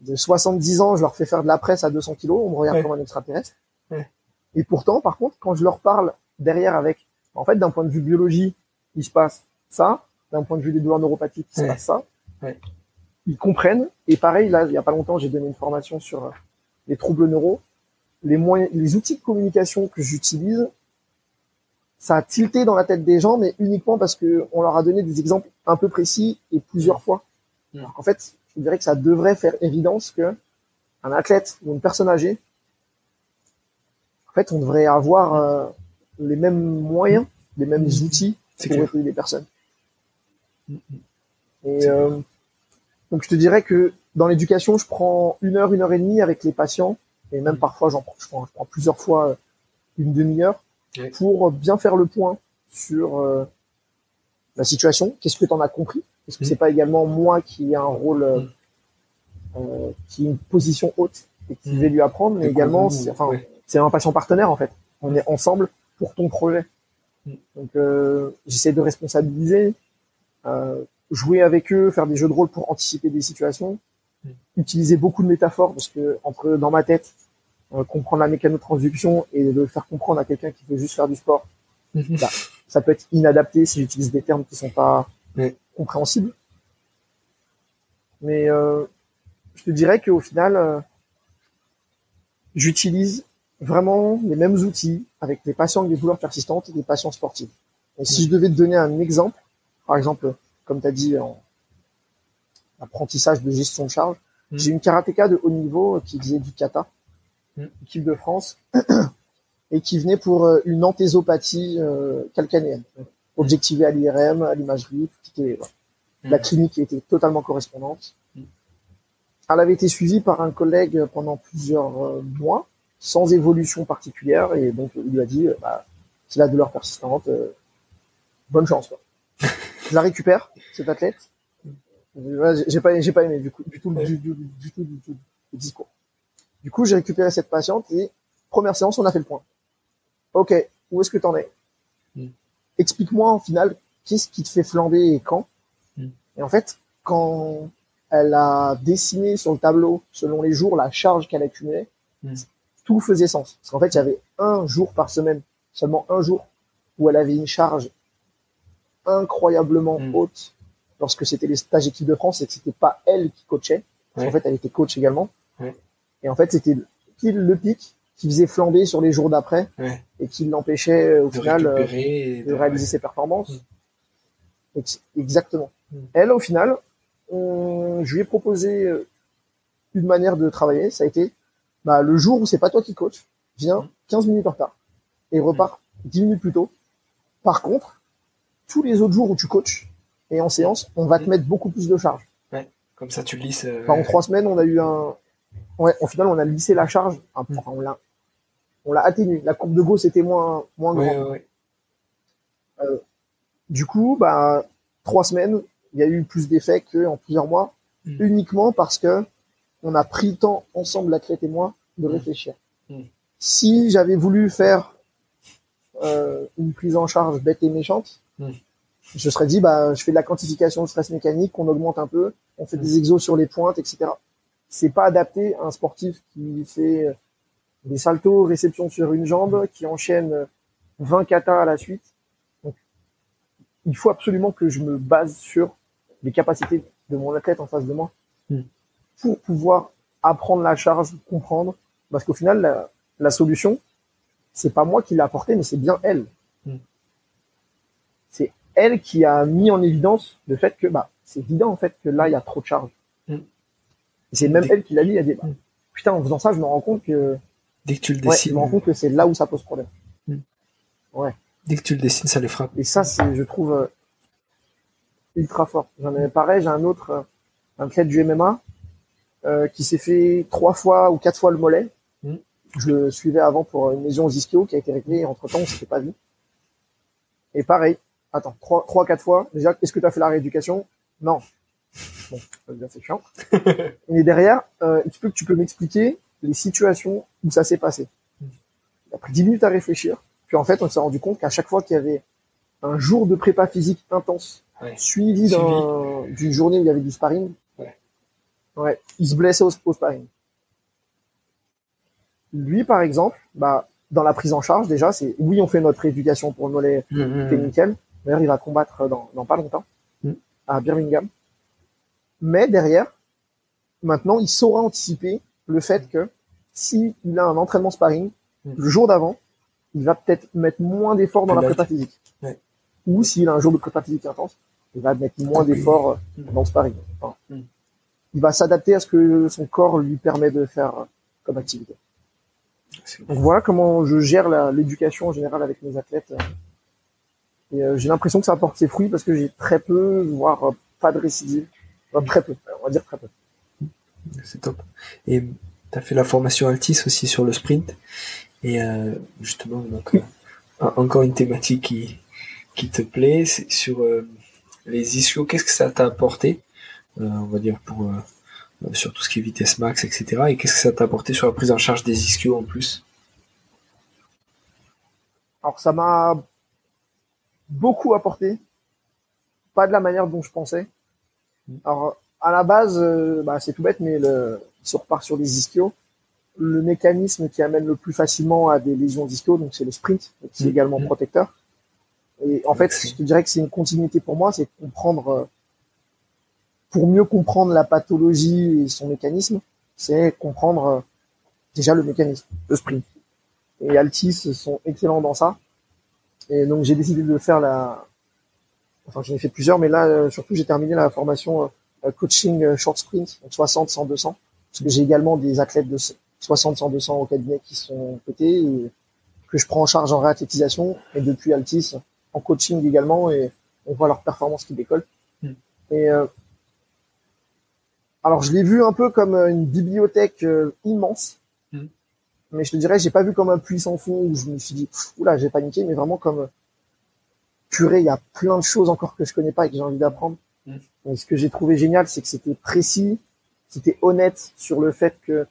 de 70 ans, je leur fais faire de la presse à 200 kilos, on me regarde Ouais. comme un extraterrestre. Ouais. Et pourtant, par contre, quand je leur parle derrière avec, en fait, d'un point de vue biologie, il se passe ça, d'un point de vue des douleurs neuropathiques, il se passe ça. Ils comprennent. Et pareil, là, il y a pas longtemps, j'ai donné une formation sur euh, les troubles neuro. Les moyens, les outils de communication que j'utilise, ça a tilté dans la tête des gens, mais uniquement parce que on leur a donné des exemples un peu précis et plusieurs fois. Alors qu'en fait, je dirais que ça devrait faire évidence que un athlète ou une personne âgée, en fait, on devrait avoir euh, les mêmes moyens, les mêmes Mm. outils pour clair. aider les personnes. Hmm. Et euh, donc je te dirais que dans l'éducation, je prends une heure, une heure et demie avec les patients, et même Mm. parfois j'en prends, je prends, je prends plusieurs fois euh, une demi-heure pour bien faire le point sur euh, la situation. Qu'est-ce que tu en as compris Est-ce que Mm. c'est pas également moi qui ai un rôle, euh, Mm. euh, qui ai une position haute et qui Mm. vais lui apprendre, mais également, c'est, enfin, c'est un patient partenaire en fait. On est ensemble pour ton projet. Donc euh, j'essaie de responsabiliser, euh, jouer avec eux, faire des jeux de rôle pour anticiper des situations, utiliser beaucoup de métaphores parce que entre dans ma tête, euh, comprendre la mécanotransduction et le faire comprendre à quelqu'un qui veut juste faire du sport, Mhm. ça peut être inadapté si j'utilise des termes qui sont pas Ouais. compréhensibles. Mais euh, je te dirais qu'au final, euh, j'utilise vraiment les mêmes outils avec les patients avec des douleurs persistantes et des patients sportifs. Et si je devais te donner un exemple, par exemple, comme tu as dit, en apprentissage de gestion de charge, Mm. j'ai une karatéka de haut niveau qui faisait du kata, Mm. équipe de France, et qui venait pour euh, une anthésopathie euh, calcanéenne, objectivée à l'IRM, à l'imagerie, tout était, voilà. La clinique était totalement correspondante. Mm. Elle avait été suivie par un collègue pendant plusieurs euh, mois, sans évolution particulière, et donc il lui a dit, euh, bah, c'est la douleur persistante, euh, bonne chance. Quoi. Je la récupère, cet athlète. J'ai pas, j'ai pas aimé du coup, du tout, du, du, du, tout, du tout, le discours. Du coup, j'ai récupéré cette patiente et première séance, on a fait le point. Ok, où est-ce que t'en es? Mm. Explique-moi en final, qu'est-ce qui te fait flamber et quand Mm. Et en fait, quand elle a dessiné sur le tableau, selon les jours, la charge qu'elle accumulait, Mm. tout faisait sens. Parce qu'en fait, il y avait un jour par semaine, seulement un jour, où elle avait une charge incroyablement Mm. haute lorsque c'était les stages équipe de France et que c'était pas elle qui coachait. Parce qu'en fait, elle était coach également. Et en fait, c'était pile le pic qui faisait flamber sur les jours d'après Ouais. et qui l'empêchait euh, au De final euh, de réaliser ses performances. Mm. Ex- Exactement. Mm. Elle, au final, on- je lui ai proposé euh, une manière de travailler. Ça a été, bah, le jour où c'est pas toi qui coach, viens Mm. 15 minutes en retard et repars 10 minutes plus tôt. Par contre, tous les autres jours où tu coaches et en séance, on va te Mm. mettre beaucoup plus de charge. Comme ça, tu lisses. euh, Enfin, en trois semaines, on a eu un, ouais, au final, on a lissé la charge. Enfin, Mm. on l'a, on l'a atténué. La courbe de Gauss était moins, moins grande. Ouais, ouais, ouais. Du coup, bah, trois semaines, il y a eu plus d'effets qu'en plusieurs mois, Mm. uniquement parce que on a pris le temps ensemble, l'athlète et moi, de Mm. réfléchir. Mm. Si j'avais voulu faire euh, une prise en charge bête et méchante, je serais dit, bah, je fais de la quantification de stress mécanique, on augmente un peu, on fait des exos sur les pointes, etc. C'est pas adapté à un sportif qui fait des saltos, réception sur une jambe, qui enchaîne 20 katas à la suite. Donc, il faut absolument que je me base sur les capacités de mon athlète en face de moi Mm. pour pouvoir apprendre la charge, comprendre. Parce qu'au final, la, la solution, c'est pas moi qui l'ai apportée, mais c'est bien elle. Mm. C'est elle qui a mis en évidence le fait que bah c'est évident en fait que là il y a trop de charge. Mm. Et C'est même elle qui l'a dit, elle a dit bah, putain en faisant ça je me rends compte que Dès que tu le ouais, je dessines, me rends compte que c'est là où ça pose problème. dès que tu le dessines, ça les frappe. Et ça, c'est, je trouve, euh, ultra fort. J'en ai pareil, j'ai un autre, euh, un athlète du MMA, euh, qui s'est fait trois fois ou quatre fois le mollet. Mm. Je le suivais avant pour une lésion aux ischio qui a été réglée. Entre temps, on s'était pas vu. Et pareil. Attends, trois, trois, quatre fois. Déjà, est-ce que tu as fait la rééducation? Non. Bon, ça c'est chiant. Et derrière, euh, tu peux, tu peux m'expliquer les situations où ça s'est passé. Il a pris 10 minutes à réfléchir. Puis en fait, on s'est rendu compte qu'à chaque fois qu'il y avait un jour de prépa physique intense, Ouais. suivi d'un- d'une journée où il y avait du sparring, Ouais. ouais, il se blessait au, au sparring. Lui, par exemple, bah, dans la prise en charge, déjà, c'est oui, on fait notre éducation pour le mollet, Mm, c'est nickel. D'ailleurs, il va combattre dans, dans pas longtemps Mm. à Birmingham. Mais derrière, maintenant, il saura anticiper le fait que si il a un entraînement sparring, Mm. le jour d'avant, il va peut-être mettre moins d'efforts dans la prépa physique. Ouais. Ou s'il a un jour de prépa physique intense, il va mettre moins d'efforts euh, Mm. dans le sparring. Enfin, Mm. Il va s'adapter à ce que son corps lui permet de faire euh, comme activité. Donc voilà comment je gère l'éducation en général avec mes athlètes. euh. Et euh, j'ai l'impression que ça apporte ses fruits parce que j'ai très peu, voire pas de récidive. Enfin, très peu, on va dire très peu. C'est top. Et tu as fait la formation Altis aussi sur le sprint. Et euh, justement, donc, euh, en- encore une thématique qui, qui te plaît, c'est sur euh, les ischios. Qu'est-ce que ça t'a apporté, on va dire, pour, sur tout ce qui est vitesse max, etc. Et qu'est-ce que ça t'a apporté sur la prise en charge des ischios en plus? Alors ça m'a beaucoup apporté, pas de la manière dont je pensais. Alors à la base, euh, bah, c'est tout bête, mais le, si on repart sur les ischios, le mécanisme qui amène le plus facilement à des lésions d'ischio, donc c'est le sprint, qui est Mhm. également protecteur. Et en fait, je te dirais que c'est une continuité pour moi, c'est comprendre, euh, pour mieux comprendre la pathologie et son mécanisme, c'est comprendre euh, déjà le mécanisme, le sprint. Et Altis sont excellents dans ça. Et donc j'ai décidé de faire la, enfin j'en ai fait plusieurs, mais là surtout j'ai terminé la formation coaching euh, short sprint, donc 60, 100, 200, parce que j'ai également des athlètes de 60, 100, 200 au cabinet qui sont cotés et que je prends en charge en réathlétisation et depuis Altis en coaching également et on voit leur performance qui décolle. Mm. Et euh, alors je l'ai vu un peu comme euh, une bibliothèque euh, immense, Mm. mais je te dirais j'ai pas vu comme un puits sans fond où je me suis dit oula j'ai paniqué, mais vraiment comme euh, purée il y a plein de choses encore que je connais pas et que j'ai envie d'apprendre. Et ce que j'ai trouvé génial, c'est que c'était précis, c'était honnête sur le fait que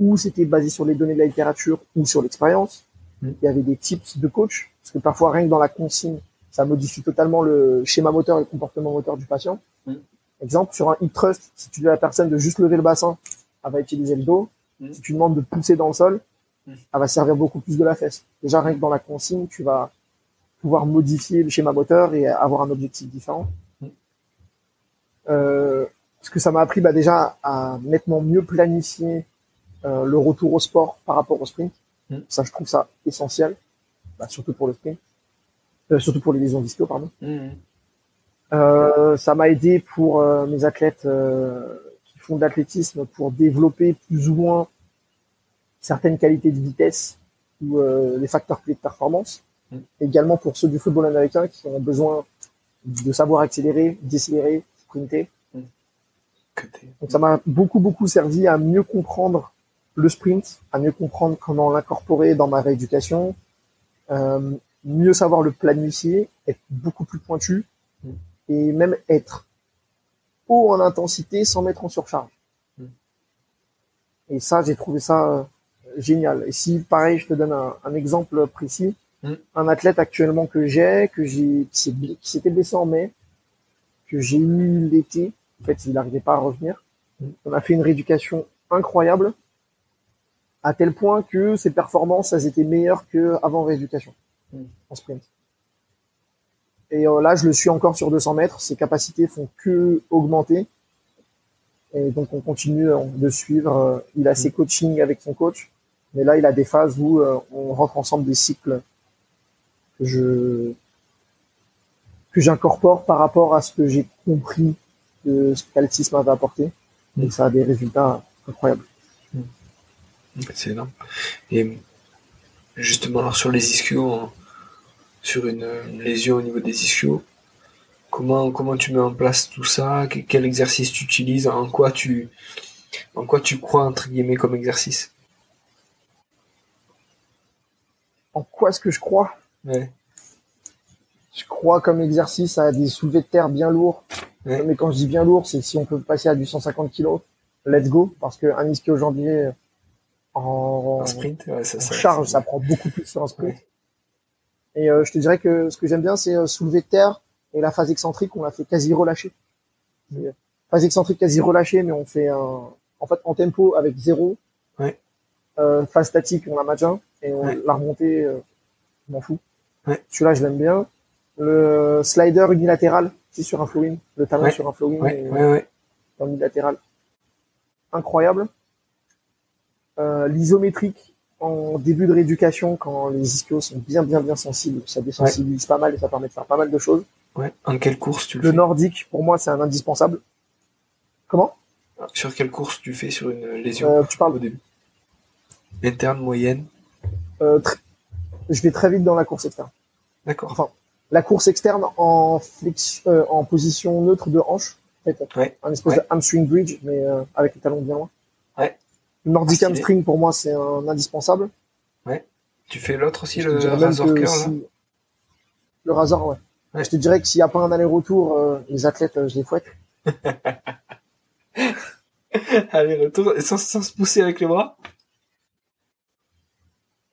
ou c'était basé sur les données de la littérature ou sur l'expérience. Mm. Il y avait des tips de coach, parce que parfois rien que dans la consigne, ça modifie totalement le schéma moteur et le comportement moteur du patient. Mm. Exemple, sur un hip thrust, si tu dis à la personne de juste lever le bassin, elle va utiliser le dos. Mm. Si tu demandes de pousser dans le sol, elle va servir beaucoup plus de la fesse. Déjà, rien que dans la consigne, tu vas pouvoir modifier le schéma moteur et avoir un objectif différent. Mm. Euh, ce que ça m'a appris bah, déjà à nettement mieux planifier euh, le retour au sport par rapport au sprint. Mm. Ça, je trouve ça essentiel, bah, surtout pour le sprint, Euh, surtout pour les lésions disco, pardon. Mhm. Euh, ça m'a aidé pour euh, mes athlètes euh, qui font de l'athlétisme pour développer plus ou moins certaines qualités de vitesse ou euh, les facteurs clés de performance. Mm. Également pour ceux du football américain qui ont besoin de savoir accélérer, décélérer, Donc ça m'a beaucoup beaucoup servi à mieux comprendre le sprint, à mieux comprendre comment l'incorporer dans ma rééducation, euh, mieux savoir le planifier, être beaucoup plus pointu et même être haut en intensité sans mettre en surcharge. Et ça, j'ai trouvé ça euh, génial. Et si, pareil, je te donne un, un exemple précis, Mm. un athlète actuellement que j'ai, que j'ai, qui s'était blessé en mai, que j'ai eu l'été, en fait, il n'arrivait pas à revenir. Mm. On a fait une rééducation incroyable, à tel point que ses performances, elles étaient meilleures qu'avant rééducation, Mm. en sprint. Et euh, là, je le suis encore sur 200 mètres. Ses capacités font que augmenter. Et donc, on continue euh, de suivre. Euh, Il a ses coachings avec son coach. Mais là, il a des phases où on rentre ensemble des cycles que je que j'incorpore par rapport à ce que j'ai compris de ce qu'Altis m'avait apporté. Mm. ça a des résultats incroyables. C'est énorme. Et justement, alors sur les ischios, hein, sur une, lésion au niveau des ischios, comment, comment tu mets en place tout ça? Que- Quel exercice tu utilises? En quoi tu, en quoi tu crois, entre guillemets, comme exercice? En quoi est-ce que je crois? Ouais. Je crois comme exercice à des soulevés de terre bien lourds. Ouais. Mais quand je dis bien lourd, c'est si on peut passer à du 150 kg, let's go. Parce qu'un ischio-jambier en, En sprint ouais, ça, en ça, charge, ça- ça prend beaucoup plus sur un sprint. Ouais. Et euh, je te dirais que ce que j'aime bien, c'est euh, soulever de terre et la phase excentrique, on l'a fait quasi relâché. C'est, euh, Phase excentrique quasi relâchée, mais on fait un, en fait, en tempo avec zéro. Ouais. Euh, phase statique, on la maintient et on la remontée, euh, m'en fous. Celui-là, je l'aime bien. Le slider unilatéral, c'est sur un flowing, le talon Ouais. sur un flowing Ouais, et ouais, dans. Incroyable. Euh, l'isométrique en début de rééducation, quand les ischios sont bien, bien, bien sensibles, ça désensibilise pas mal et ça permet de faire pas mal de choses. ouais. En quelle course tu le, Le fais nordique, pour moi, c'est un indispensable. Comment? Sur quelle course tu fais sur une lésion euh, Tu au parles. début? Interne, moyenne? Euh, je vais très vite dans la course externe. D'accord. Enfin, la course externe en flexion, euh, en position neutre de hanche, en fait, Ouais. un espèce Ouais. de hamstring bridge, mais euh, avec les talons bien loin. Ouais. Nordic Stylé. hamstring, pour moi, c'est un indispensable. Tu fais l'autre aussi, Je le Razor Curl si- Le Razor, ouais. Ouais. Je te dirais que s'il n'y a pas un aller-retour, euh, les athlètes, euh, je les fouette. Allez, retour, sans, sans se pousser avec les bras?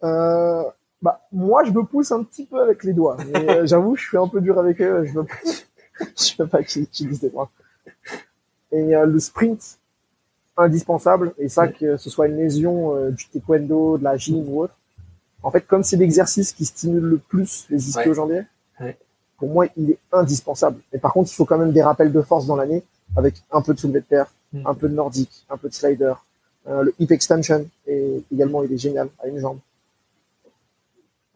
Euh, bah, moi, je me pousse un petit peu avec les doigts. Mais euh, j'avoue, je suis un peu dur avec eux. Je veux pas, je veux pas qu'ils utilisent des bras. Et euh, le sprint, indispensable. Et ça, que ce soit une lésion euh, du taekwondo, de la gym ou autre. En fait, comme c'est l'exercice qui stimule le plus les ischio-jambiers, Ouais. pour moi, il est indispensable. Et par contre, il faut quand même des rappels de force dans l'année avec un peu de soulevé de terre, Mm. un peu de nordique, un peu de slider. Euh, le hip extension, et également, il est génial à une jambe.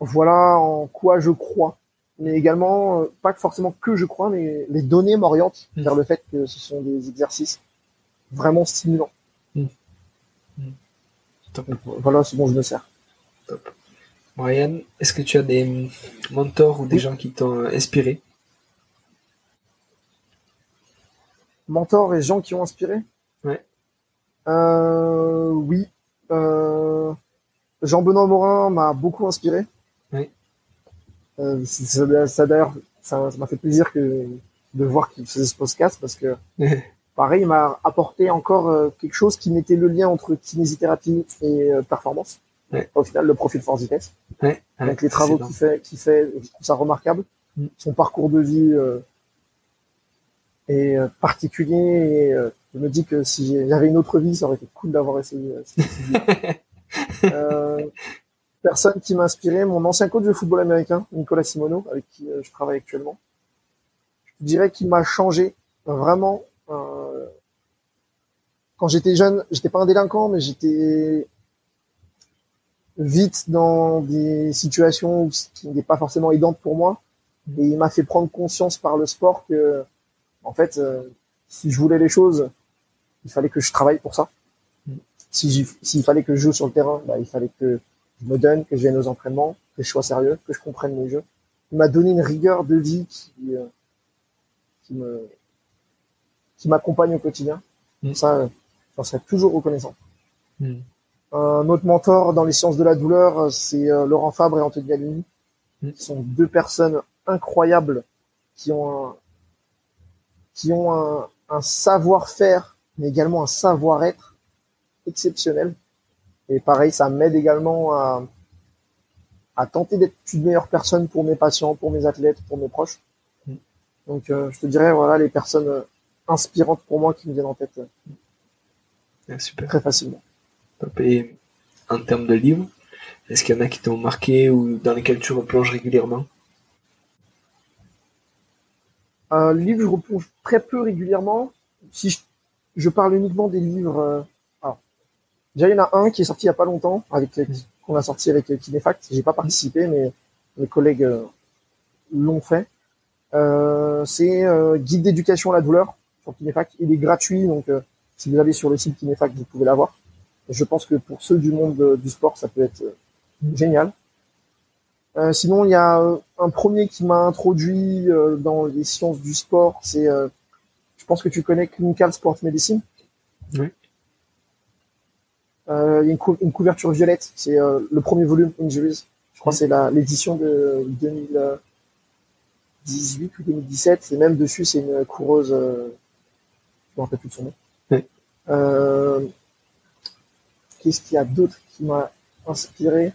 Voilà en quoi je crois. Mais également, euh, pas forcément que je crois, mais les données m'orientent Mm. vers le fait que ce sont des exercices vraiment stimulants. Top. Donc, voilà ce dont je me sers. Top. Brian, est-ce que tu as des mentors ou des Oui. gens qui t'ont inspiré? Mentors et gens qui ont inspiré? Ouais. Euh, oui. Euh, Jean-Benoît Morin m'a beaucoup inspiré. Oui. Euh, ça, ça, d'ailleurs, ça m'a fait plaisir que de voir qu'il faisait ce podcast parce que pareil, il m'a apporté encore euh, quelque chose qui mettait le lien entre kinésithérapie et euh, performance. Au final, le profil Force Vitesse. Avec les travaux qu'il fait, qui fait, je trouve ça remarquable. Mm. Son parcours de vie euh, est particulier et je me dis que si j'avais une autre vie, ça aurait été cool d'avoir essayé. personne qui m'a inspiré, mon ancien coach de football américain, Nicolas Simono, avec qui je travaille actuellement. Je dirais qu'il m'a changé vraiment euh, quand j'étais jeune, j'étais pas un délinquant, mais j'étais vite dans des situations qui n'étaient pas forcément aidantes pour moi. Et il m'a fait prendre conscience par le sport que, en fait, euh, si je voulais les choses, il fallait que je travaille pour ça. Si s'il fallait que je joue sur le terrain, bah, il fallait que je me donne, que je vienne aux entraînements, que je sois sérieux, que je comprenne mes jeux. Il m'a donné une rigueur de vie qui, euh, qui me, qui m'accompagne au quotidien. Mm. Ça, j'en serai toujours reconnaissant. Mm. Un autre mentor dans les sciences de la douleur, c'est euh, Laurent Fabre et Anthony Galini, mm. qui sont deux personnes incroyables qui ont un, qui ont un, un savoir-faire, mais également un savoir-être exceptionnel. Et pareil, ça m'aide également à, à tenter d'être une meilleure personne pour mes patients, pour mes athlètes, pour mes proches. Donc, euh, je te dirais, voilà, les personnes euh, inspirantes pour moi qui me viennent en tête. Ah, super. Très facilement. Et en termes de livres, est-ce qu'il y en a qui t'ont marqué ou dans lesquels tu replonges régulièrement? Un livre, je replonge très peu régulièrement. Si je, parle uniquement des livres, euh, déjà il y en a un qui est sorti il y a pas longtemps, avec qu'on a sorti avec Kinefact. J'ai pas participé, mais mes collègues l'ont fait. Euh, c'est euh, guide d'éducation à la douleur sur Kinefac. Il est gratuit, donc euh, si vous allez sur le site Kinefac, vous pouvez l'avoir. Je pense que pour ceux du monde du sport, ça peut être génial. Euh, sinon, il y a un premier qui m'a introduit dans les sciences du sport. C'est, je pense que tu connais Clinical Sport Medicine. Il y a une, couverture violette. C'est le premier volume Injuries. Je crois que c'est l'édition de 2000. 2018 ou 2017, et même dessus, c'est une coureuse, euh, je me rappelle plus de son nom. Euh, qu'est-ce qu'il y a d'autre qui m'a inspiré?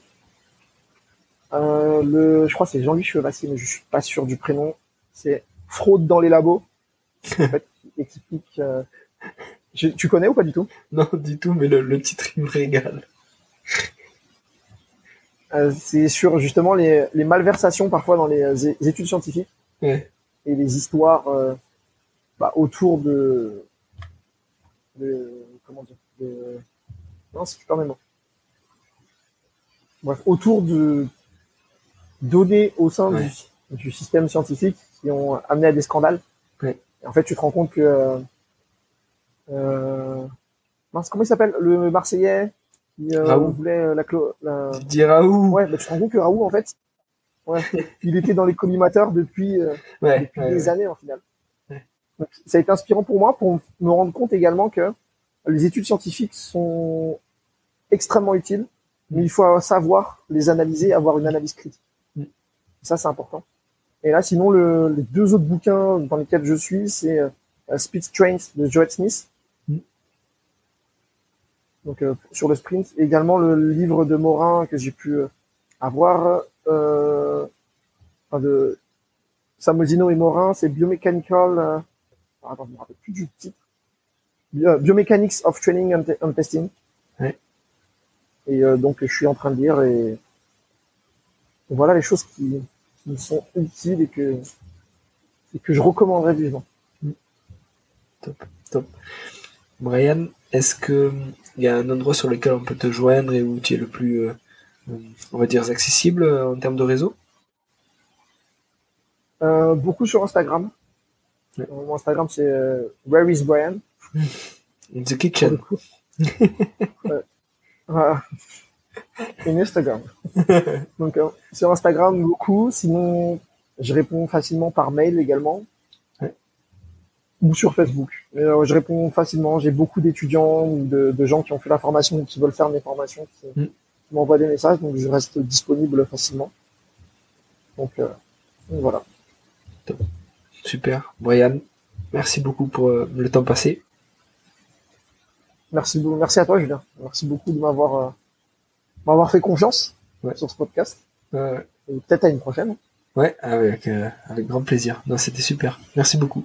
Euh, le, Je crois que c'est Jean-Louis Chevassier, mais je suis pas sûr du prénom. C'est Fraude dans les labos. en fait, qui explique... tu connais ou pas du tout? Non, du tout, mais le, titre, il me régale. c'est sur justement les, les, malversations parfois dans les études scientifiques. Et les histoires euh, bah, autour de, de, comment dire de, non c'est pas même bref autour de données au sein du, du, système scientifique qui ont amené à des scandales. Et en fait tu te rends compte que euh, comment il s'appelle le Marseillais qui euh, voulait euh, la, la... Didier Raoult ouais bah, tu te rends compte que Raoult en fait Ouais. Il était dans les collimateurs depuis, euh, des années en final. ça a été inspirant pour moi pour me rendre compte également que les études scientifiques sont extrêmement utiles, mais il faut savoir les analyser, avoir une analyse critique. Mm. Ça, c'est important. Et là, sinon, le, les deux autres bouquins dans lesquels je suis, c'est euh, Speed Strength de Joe Smith. Mm. Donc, euh, sur le sprint. Et également le livre de Morin que j'ai pu avoir, euh, de Samosino et Morin, c'est Biomechanical, euh, attends, je me rappelle plus du titre. Biomechanics of Training and, Testing. Et euh, donc, je suis en train de lire et, voilà les choses qui, qui me sont utiles et que, et que je recommanderais vivement. Top, top. Brian, est-ce que il y a un endroit sur lequel on peut te joindre et où tu es le plus, euh, on va dire, accessible en termes de réseau? Euh, beaucoup sur Instagram. Mon Instagram, c'est euh, Where is Brian? In the kitchen. euh, Instagram. Donc, euh, sur Instagram, beaucoup. Sinon, je réponds facilement par mail également. Ou sur Facebook. Euh, je réponds facilement. J'ai beaucoup d'étudiants ou de, de, gens qui ont fait la formation ou qui veulent faire mes formations qui, mm. m'envoient des messages. Donc, je reste disponible facilement. Donc, donc voilà. Super. Brian, merci beaucoup pour euh, le temps passé. Merci, merci à toi, Julien. Merci beaucoup de m'avoir euh, m'avoir fait confiance sur ce podcast. Peut-être à une prochaine. Ouais, avec, euh, avec grand plaisir. Non, c'était super. Merci beaucoup.